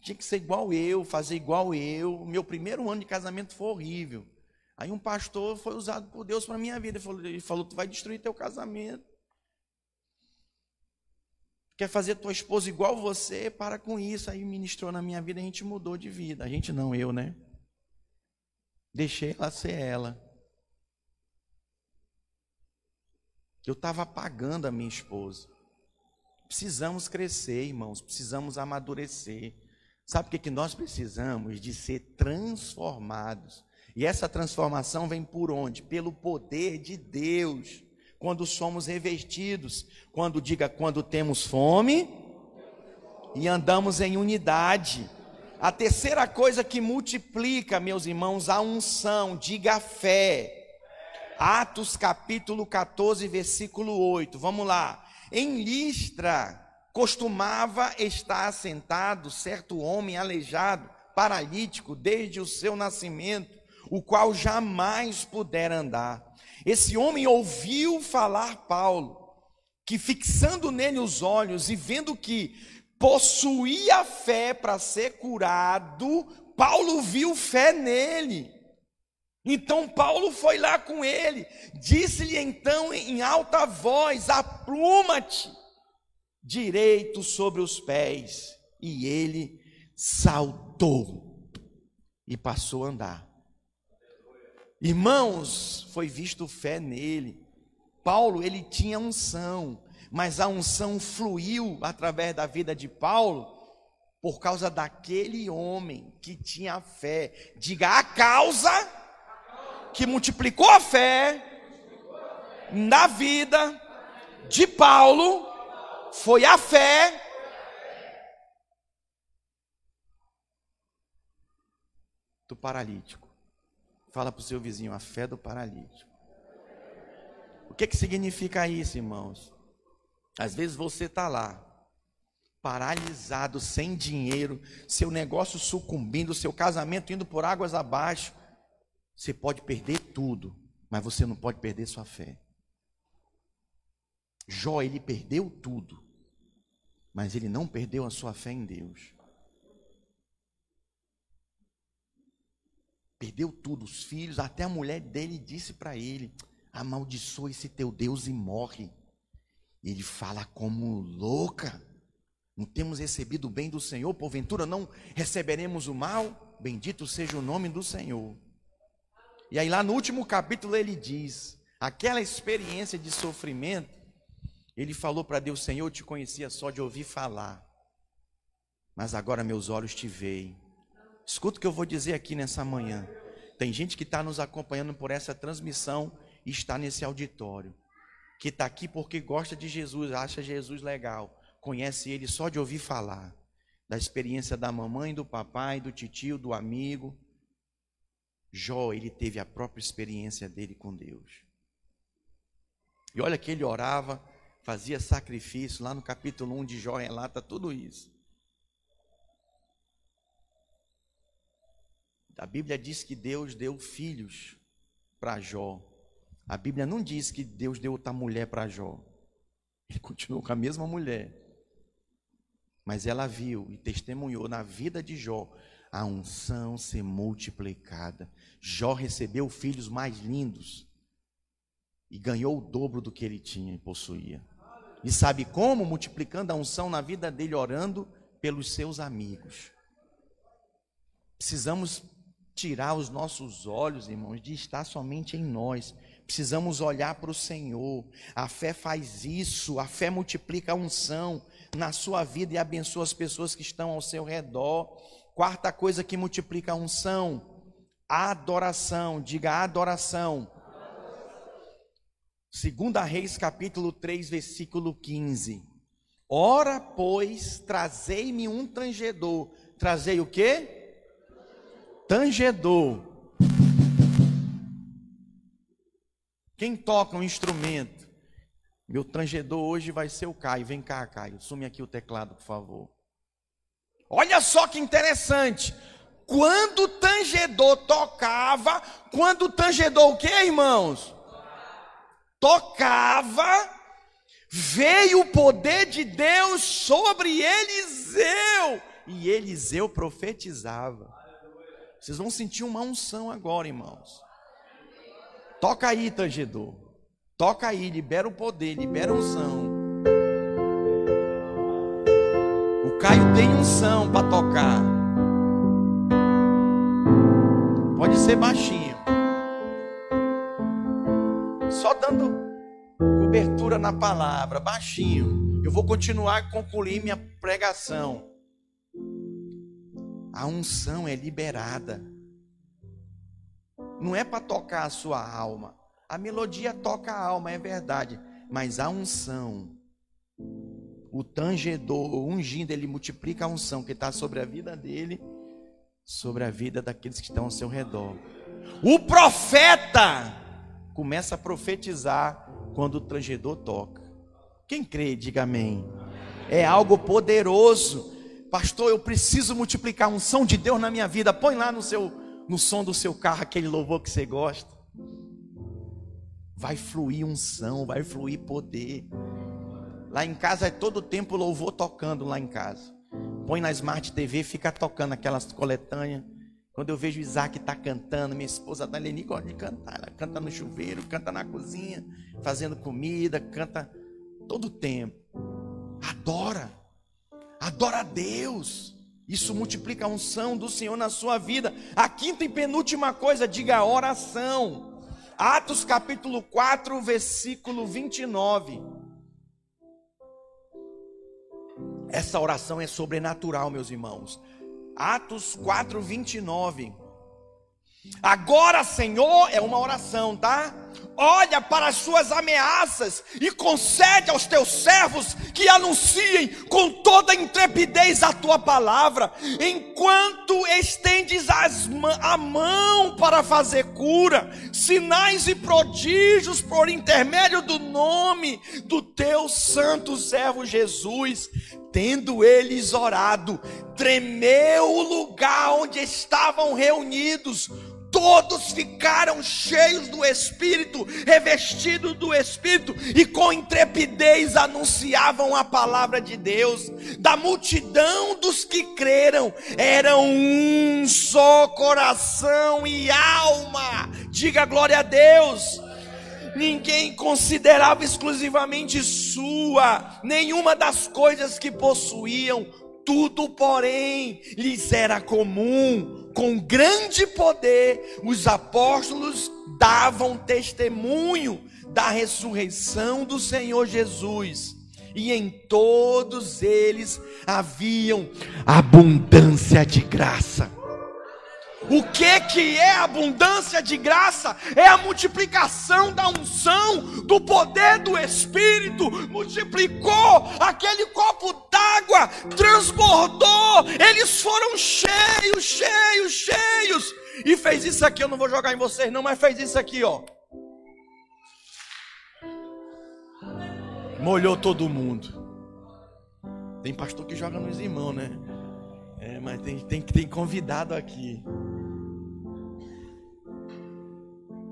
Speaker 1: tinha que ser igual eu, fazer igual eu. Meu primeiro ano de casamento foi horrível. Aí um pastor foi usado por Deus para minha vida. Ele falou: Tu vai destruir teu casamento. Quer fazer tua esposa igual você? Para com isso. Aí ministrou na minha vida, a gente mudou de vida. A gente não, eu, né? Deixei ela ser ela. Eu estava apagando a minha esposa. Precisamos crescer, irmãos, precisamos amadurecer. Sabe o que, que nós precisamos? De ser transformados. E essa transformação vem por onde? Pelo poder de Deus. Quando somos revestidos, quando diga quando temos fome e andamos em unidade. A terceira coisa que multiplica, meus irmãos, a unção, diga a fé. Atos capítulo 14, versículo 8. Vamos lá. Em Listra costumava estar assentado certo homem aleijado, paralítico, desde o seu nascimento, o qual jamais pudera andar. Esse homem ouviu falar Paulo, que fixando nele os olhos e vendo que possuía fé para ser curado, Paulo viu fé nele. Então Paulo foi lá com ele, disse-lhe então em alta voz: Apruma-te direito sobre os pés. E ele saltou e passou a andar. Irmãos, foi visto fé nele. Paulo, ele tinha unção, mas a unção fluiu através da vida de Paulo por causa daquele homem que tinha fé. Diga a causa que multiplicou a fé na vida de Paulo foi a fé do paralítico. Fala para o seu vizinho, a fé do paralítico. O que, que significa isso, irmãos? Às vezes você está lá, paralisado, sem dinheiro, seu negócio sucumbindo, seu casamento indo por águas abaixo. Você pode perder tudo, mas você não pode perder sua fé. Jó, ele perdeu tudo, mas ele não perdeu a sua fé em Deus. Perdeu tudo, os filhos, até a mulher dele disse para ele: amaldiçoa esse teu Deus e morre. Ele fala como louca. Não temos recebido o bem do Senhor, porventura não receberemos o mal? Bendito seja o nome do Senhor. E aí, lá no último capítulo, ele diz: aquela experiência de sofrimento, ele falou para Deus: Senhor, eu te conhecia só de ouvir falar, mas agora meus olhos te veem. Escuta o que eu vou dizer aqui nessa manhã. Tem gente que está nos acompanhando por essa transmissão e está nesse auditório. Que está aqui porque gosta de Jesus, acha Jesus legal, conhece ele só de ouvir falar. Da experiência da mamãe, do papai, do titio, do amigo. Jó, ele teve a própria experiência dele com Deus. E olha que ele orava, fazia sacrifício, lá no capítulo 1 de Jó relata tudo isso. A Bíblia diz que Deus deu filhos para Jó. A Bíblia não diz que Deus deu outra mulher para Jó. Ele continuou com a mesma mulher. Mas ela viu e testemunhou na vida de Jó a unção ser multiplicada. Jó recebeu filhos mais lindos e ganhou o dobro do que ele tinha e possuía. E sabe como? Multiplicando a unção na vida dele, orando pelos seus amigos. Precisamos tirar os nossos olhos, irmãos, de estar somente em nós. Precisamos olhar para o Senhor. A fé faz isso, a fé multiplica a unção na sua vida e abençoa as pessoas que estão ao seu redor. Quarta coisa que multiplica a unção, a adoração. Diga adoração. Segunda Reis capítulo 3, versículo 15. Ora, pois, trazei-me um tangedor. Trazei o quê? tangedor. Quem toca um instrumento? Meu tangedor hoje vai ser o Caio. Vem cá, Caio. Sume aqui o teclado, por favor. Olha só que interessante. Quando o tangedor tocava, quando o tangedor o que, irmãos? Tocava, veio o poder de Deus sobre Eliseu. E Eliseu profetizava. Vocês vão sentir uma unção agora, irmãos. Toca aí, tangedor. Toca aí, libera o poder, libera a unção. O Caio tem unção para tocar. Pode ser baixinho. Só dando cobertura na palavra, baixinho. Eu vou continuar a concluir minha pregação a unção é liberada. Não é para tocar a sua alma. A melodia toca a alma, é verdade. Mas a unção, o tangedor, o ungindo, ele multiplica a unção que está sobre a vida dele, sobre a vida daqueles que estão ao seu redor. O profeta começa a profetizar quando o tangedor toca. Quem crê, diga amém. É algo poderoso. Pastor, eu preciso multiplicar a unção de Deus na minha vida. Põe lá no seu no som do seu carro aquele louvor que você gosta. Vai fluir unção, vai fluir poder. Lá em casa é todo tempo louvor tocando lá em casa. Põe na Smart TV, fica tocando aquelas coletâneas. Quando eu vejo o Isaac tá cantando, minha esposa Daleni gosta de cantar. Ela canta no chuveiro, canta na cozinha, fazendo comida, canta todo o tempo. Adora. Adora a Deus. Isso multiplica a unção do Senhor na sua vida. A quinta e penúltima coisa, diga oração. Atos capítulo 4, versículo 29. Essa oração é sobrenatural, meus irmãos. Atos 4, 29. Agora, Senhor, é uma oração, tá? Olha para as suas ameaças e concede aos teus servos que anunciem com toda intrepidez a tua palavra, enquanto estendes a mão para fazer cura, sinais e prodígios por intermédio do nome do teu santo servo Jesus. Tendo eles orado, tremeu o lugar onde estavam reunidos todos ficaram cheios do Espírito, revestidos do Espírito, e com intrepidez anunciavam a palavra de Deus. Da multidão dos que creram, eram um só coração e alma. Diga glória a Deus. Ninguém considerava exclusivamente sua nenhuma das coisas que possuíam, tudo, porém, lhes era comum com grande poder, os apóstolos davam testemunho da ressurreição do Senhor Jesus. E em todos eles haviam abundância de graça. O que que é abundância de graça? É a multiplicação da unção, do poder do Espírito. Multiplicou aquele copo d'água, transbordou. Eles foram cheios, cheios, cheios. E fez isso aqui, eu não vou jogar em vocês não, mas fez isso aqui, ó. Molhou todo mundo. Tem pastor que joga nos irmãos, né? É, mas tem, tem, tem convidado aqui.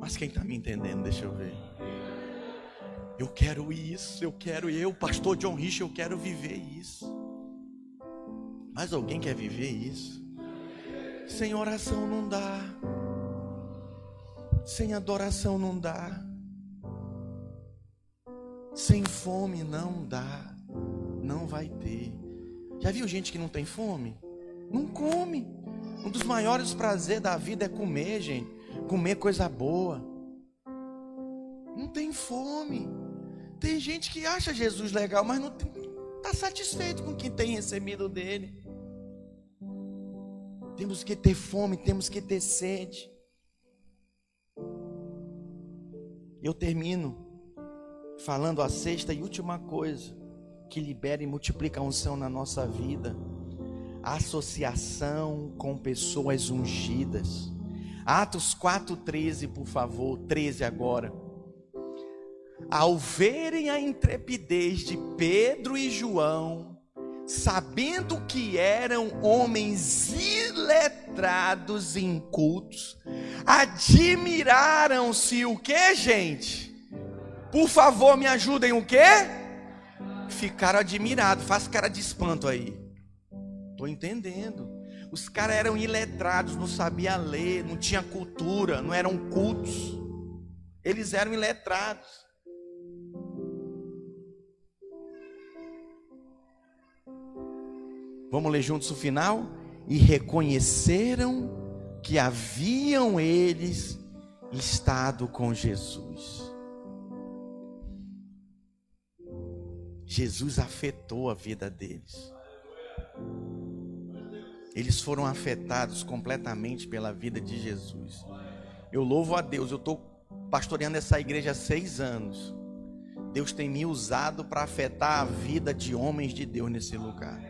Speaker 1: Mas quem está me entendendo, deixa eu ver. Eu quero isso, eu quero, eu, pastor John Rich, eu quero viver isso. Mas alguém quer viver isso? Sem oração não dá. Sem adoração não dá. Sem fome não dá. Não vai ter. Já viu gente que não tem fome? Não come. Um dos maiores prazeres da vida é comer, gente comer coisa boa. Não tem fome. Tem gente que acha Jesus legal, mas não está satisfeito com o que tem recebido dele. Temos que ter fome, temos que ter sede. Eu termino falando a sexta e última coisa que libera e multiplica a unção na nossa vida: associação com pessoas ungidas. Atos 4,13, por favor, 13 agora. Ao verem a intrepidez de Pedro e João, sabendo que eram homens iletrados e incultos, admiraram-se o que, gente? Por favor, me ajudem o que? Ficaram admirados. Faz cara de espanto aí. Estou entendendo. Os caras eram iletrados, não sabiam ler, não tinha cultura, não eram cultos. Eles eram iletrados. Vamos ler juntos o final? E reconheceram que haviam eles estado com Jesus. Jesus afetou a vida deles. Eles foram afetados completamente pela vida de Jesus. Eu louvo a Deus, eu estou pastoreando essa igreja há seis anos. Deus tem me usado para afetar a vida de homens de Deus nesse lugar.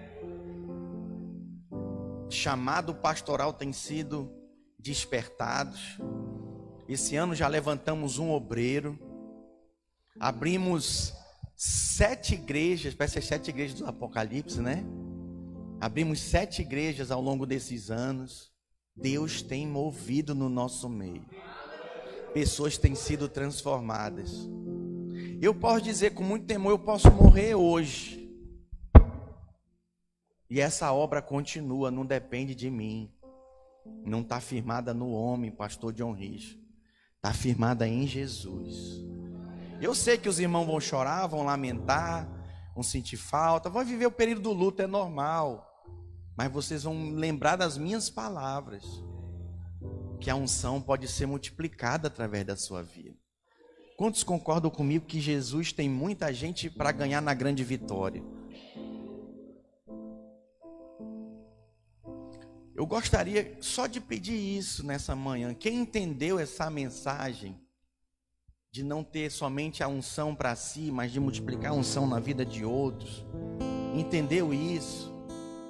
Speaker 1: Chamado pastoral tem sido despertados. Esse ano já levantamos um obreiro. Abrimos sete igrejas, parece ser sete igrejas do Apocalipse, né? Abrimos sete igrejas ao longo desses anos. Deus tem movido no nosso meio. Pessoas têm sido transformadas. Eu posso dizer com muito temor, eu posso morrer hoje. E essa obra continua, não depende de mim. Não está firmada no homem, pastor John Rich. Está firmada em Jesus. Eu sei que os irmãos vão chorar, vão lamentar, vão sentir falta, vão viver o período do luto, é normal mas vocês vão lembrar das minhas palavras. que a unção pode ser multiplicada através da sua vida. Quantos concordam comigo que Jesus tem muita gente para ganhar na grande vitória? Eu gostaria só de pedir isso nessa manhã. Quem entendeu essa mensagem de não ter somente a unção para si, mas de multiplicar a unção na vida de outros, entendeu isso?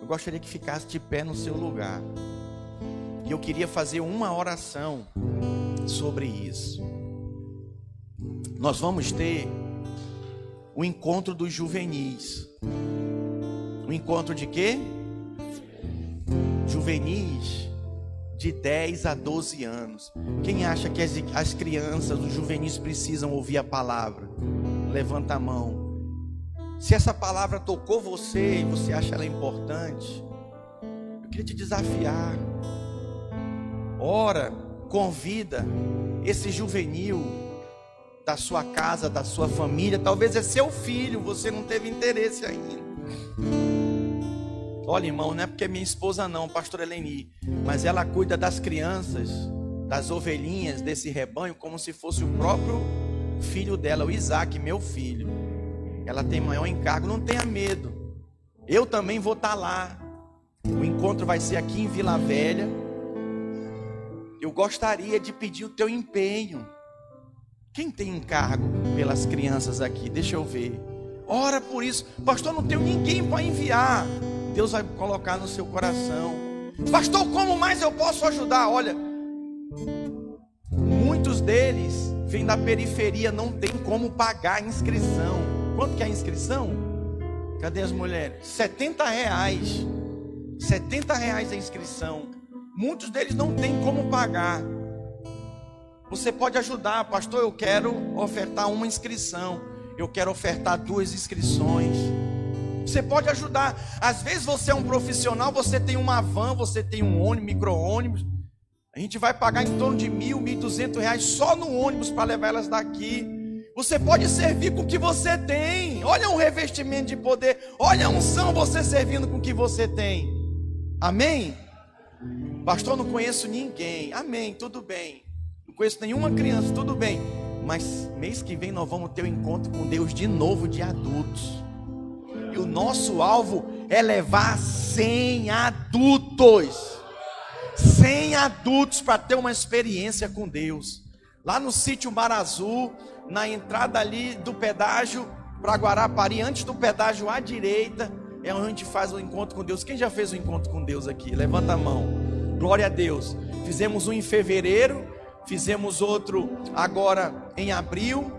Speaker 1: Eu gostaria que ficasse de pé no seu lugar. E eu queria fazer uma oração sobre isso. Nós vamos ter o encontro dos juvenis. O encontro de quê? Juvenis de 10 a 12 anos. Quem acha que as, as crianças, os juvenis precisam ouvir a palavra? Levanta a mão. Se essa palavra tocou você e você acha ela importante, eu queria te desafiar. Ora, convida esse juvenil da sua casa, da sua família, talvez é seu filho, você não teve interesse ainda. Olha, irmão, não é porque é minha esposa não, pastor Eleni, mas ela cuida das crianças, das ovelhinhas desse rebanho como se fosse o próprio filho dela, o Isaac, meu filho. Ela tem maior encargo, não tenha medo. Eu também vou estar lá. O encontro vai ser aqui em Vila Velha. Eu gostaria de pedir o teu empenho. Quem tem encargo pelas crianças aqui? Deixa eu ver. Ora por isso. Pastor, não tenho ninguém para enviar. Deus vai colocar no seu coração. Pastor, como mais eu posso ajudar? Olha, muitos deles vêm da periferia, não tem como pagar a inscrição. Quanto que é a inscrição? Cadê as mulheres? 70 reais. 70 reais a inscrição. Muitos deles não têm como pagar. Você pode ajudar, pastor. Eu quero ofertar uma inscrição. Eu quero ofertar duas inscrições. Você pode ajudar. Às vezes você é um profissional, você tem uma van, você tem um ônibus, micro-ônibus. A gente vai pagar em torno de mil, mil duzentos reais só no ônibus para levar elas daqui. Você pode servir com o que você tem. Olha um revestimento de poder. Olha a unção você servindo com o que você tem. Amém? Pastor, não conheço ninguém. Amém, tudo bem conheço nenhuma criança, tudo bem. Mas mês que vem nós vamos ter um encontro com Deus de novo de adultos. E o nosso alvo é levar 100 adultos. 100 adultos para ter uma experiência com Deus. Lá no sítio Mar Azul, na entrada ali do pedágio para Guarapari, antes do pedágio à direita, é onde a gente faz o encontro com Deus. Quem já fez o encontro com Deus aqui? Levanta a mão. Glória a Deus. Fizemos um em fevereiro Fizemos outro agora em abril.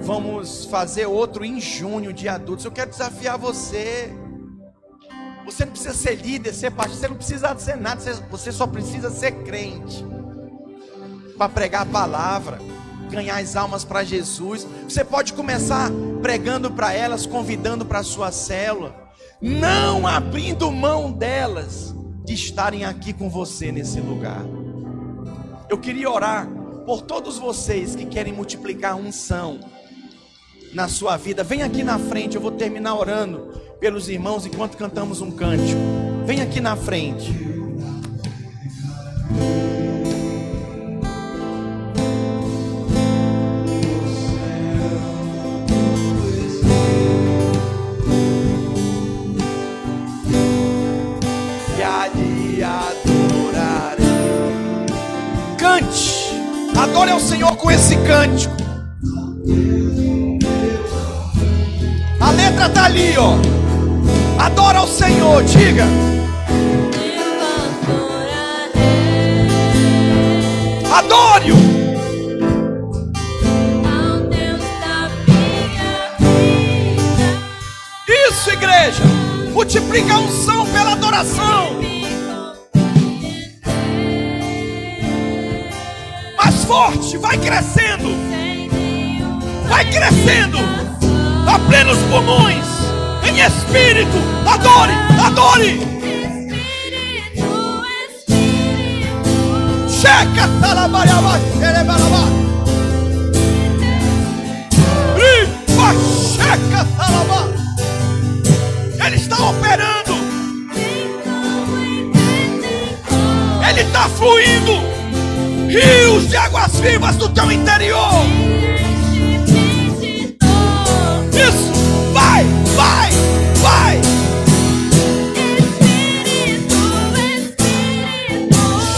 Speaker 1: Vamos fazer outro em junho de adultos. Eu quero desafiar você. Você não precisa ser líder, ser pastor, você não precisa ser nada, você só precisa ser crente. Para pregar a palavra, ganhar as almas para Jesus. Você pode começar pregando para elas, convidando para a sua célula, não abrindo mão delas de estarem aqui com você nesse lugar. Eu queria orar por todos vocês que querem multiplicar a unção na sua vida. Vem aqui na frente, eu vou terminar orando pelos irmãos enquanto cantamos um cântico. Vem aqui na frente. Adore ao Senhor com esse cântico. A letra está ali, ó. Adora ao Senhor, diga. Adore-o. Isso, igreja. Multiplica a unção pela adoração. Forte, vai crescendo, vai crescendo, a plenos pulmões, em espírito, adore, adore. Checa, talabaiaba, elebalaba. Ripa, checa, talaba. Ele está operando. Ele está fluindo. Rios de águas vivas do teu interior. Isso, vai, vai, vai.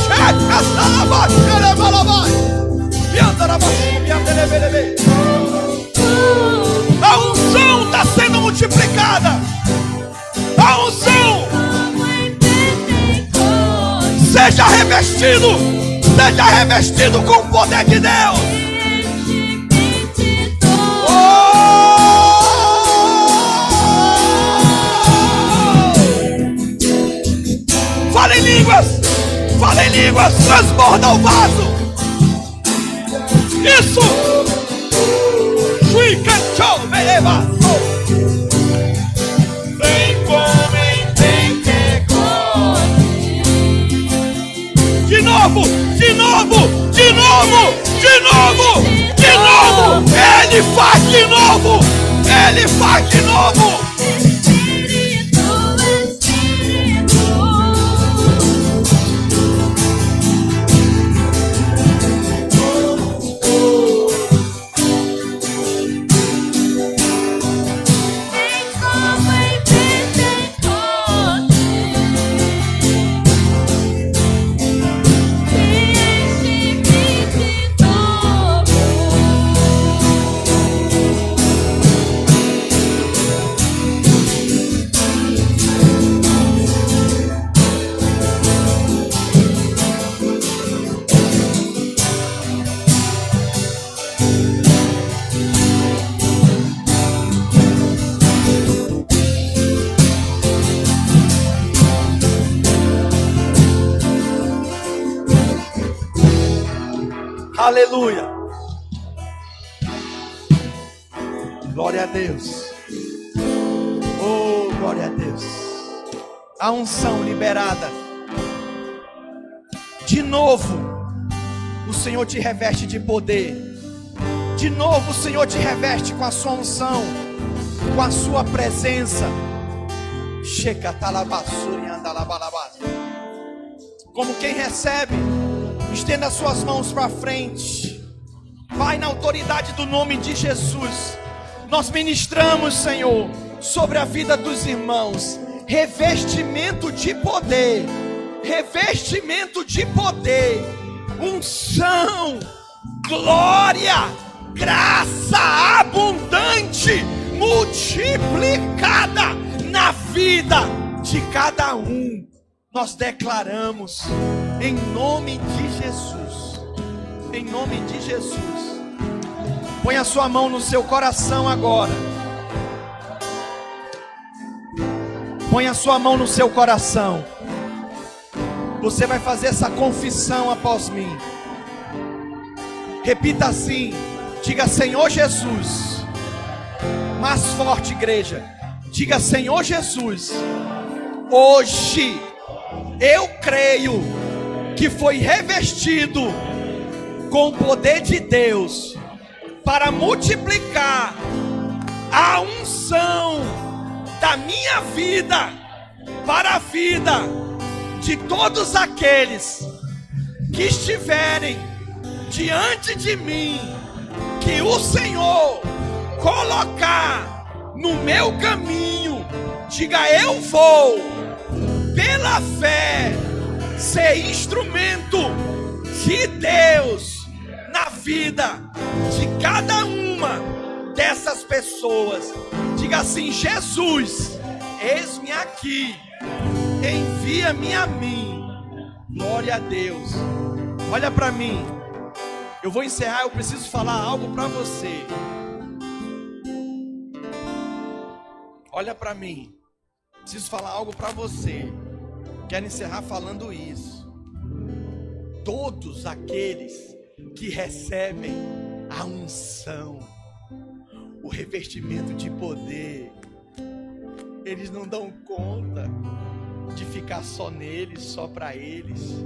Speaker 1: Checa, salaba, xerebalaba. Piandaraba, piandelebelebe. A unção está sendo multiplicada. A unção seja revestido, seja revestido com o poder de Deus. Oh! Fala em línguas, fala em línguas, transborda o vaso. Isso. Can show, beleza. Novo, de novo, de novo, de novo. Ele faz de novo. Ele faz de novo. Aleluia. Glória a Deus. Oh, glória a Deus. A unção liberada. De novo, o Senhor te reveste de poder. De novo, o Senhor te reveste com a sua unção, com a sua presença. Como quem recebe Estenda suas mãos para frente. Vai na autoridade do nome de Jesus. Nós ministramos, Senhor, sobre a vida dos irmãos. Revestimento de poder. Revestimento de poder. Unção. Glória. Graça abundante. Multiplicada na vida de cada um. Nós declaramos em nome de Jesus. Em nome de Jesus. Põe a sua mão no seu coração agora. Põe a sua mão no seu coração. Você vai fazer essa confissão após mim. Repita assim: diga Senhor Jesus. Mais forte, igreja. Diga Senhor Jesus. Hoje eu creio que foi revestido com o poder de Deus para multiplicar a unção da minha vida para a vida de todos aqueles que estiverem diante de mim, que o Senhor colocar no meu caminho, diga eu vou pela fé ser instrumento de Deus na vida de cada uma dessas pessoas. Diga assim: Jesus, eis-me aqui, envia-me a mim. Glória a Deus. Olha para mim. Eu vou encerrar, eu preciso falar algo para você. Olha para mim. Preciso falar algo para você. Quero encerrar falando isso. Todos aqueles que recebem a unção, o revestimento de poder, eles não dão conta de ficar só neles, só para eles.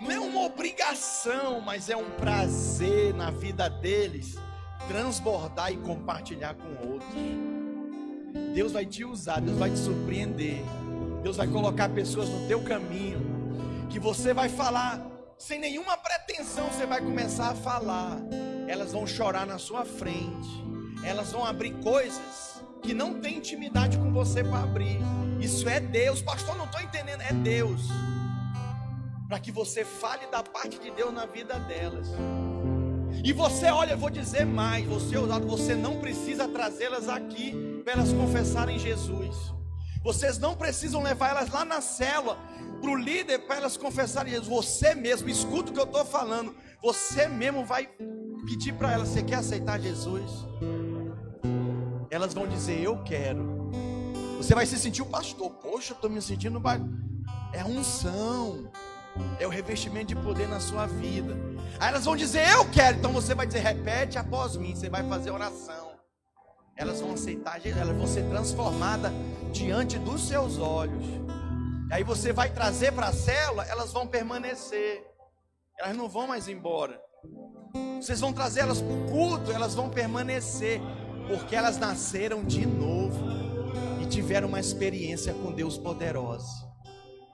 Speaker 1: Não é uma obrigação, mas é um prazer na vida deles transbordar e compartilhar com outros. Deus vai te usar, Deus vai te surpreender. Deus vai colocar pessoas no teu caminho que você vai falar sem nenhuma pretensão, você vai começar a falar. Elas vão chorar na sua frente. Elas vão abrir coisas que não tem intimidade com você para abrir. Isso é Deus, pastor. Não estou entendendo. É Deus para que você fale da parte de Deus na vida delas. E você, olha, eu vou dizer mais, você ousado, você não precisa trazê-las aqui para elas confessarem Jesus. Vocês não precisam levar elas lá na célula para o líder para elas confessarem Jesus. Você mesmo, escuta o que eu estou falando. Você mesmo vai pedir para elas: Você quer aceitar Jesus? Elas vão dizer: Eu quero. Você vai se sentir o pastor. Poxa, estou me sentindo. É unção é o revestimento de poder na sua vida. Aí elas vão dizer, eu quero. Então você vai dizer, repete após mim. Você vai fazer oração. Elas vão aceitar, elas vão ser transformadas diante dos seus olhos. Aí você vai trazer para a célula, elas vão permanecer. Elas não vão mais embora. Vocês vão trazer elas para o culto, elas vão permanecer. Porque elas nasceram de novo e tiveram uma experiência com Deus poderosa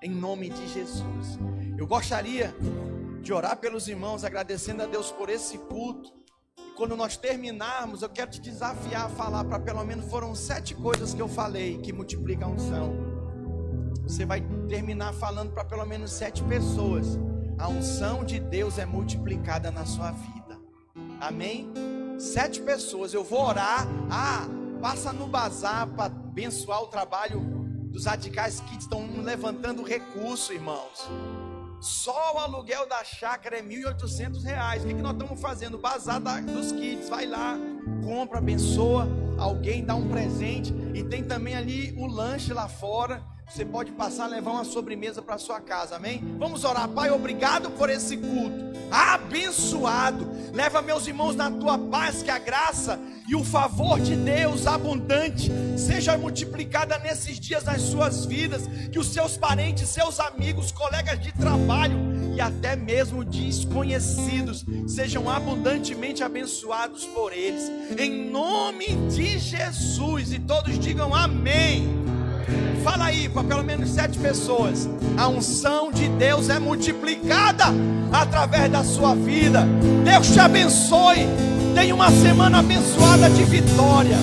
Speaker 1: em nome de Jesus. Eu gostaria de orar pelos irmãos, agradecendo a Deus por esse culto. Quando nós terminarmos, eu quero te desafiar a falar para pelo menos foram sete coisas que eu falei que multiplicam a unção. Você vai terminar falando para pelo menos sete pessoas. A unção de Deus é multiplicada na sua vida. Amém? Sete pessoas. Eu vou orar. Ah, passa no bazar para abençoar o trabalho dos radicais que estão levantando recurso, irmãos. Só o aluguel da chácara é R$ 1.800. O que, que nós estamos fazendo? Bazar da, dos kits. Vai lá, compra, abençoa alguém, dá um presente. E tem também ali o lanche lá fora. Você pode passar levar uma sobremesa para sua casa, amém? Vamos orar, Pai, obrigado por esse culto, abençoado. Leva meus irmãos na tua paz, que a graça e o favor de Deus abundante seja multiplicada nesses dias nas suas vidas, que os seus parentes, seus amigos, colegas de trabalho e até mesmo desconhecidos sejam abundantemente abençoados por eles. Em nome de Jesus e todos digam amém. Fala aí para pelo menos sete pessoas. A unção de Deus é multiplicada através da sua vida. Deus te abençoe. Tenha uma semana abençoada de vitória.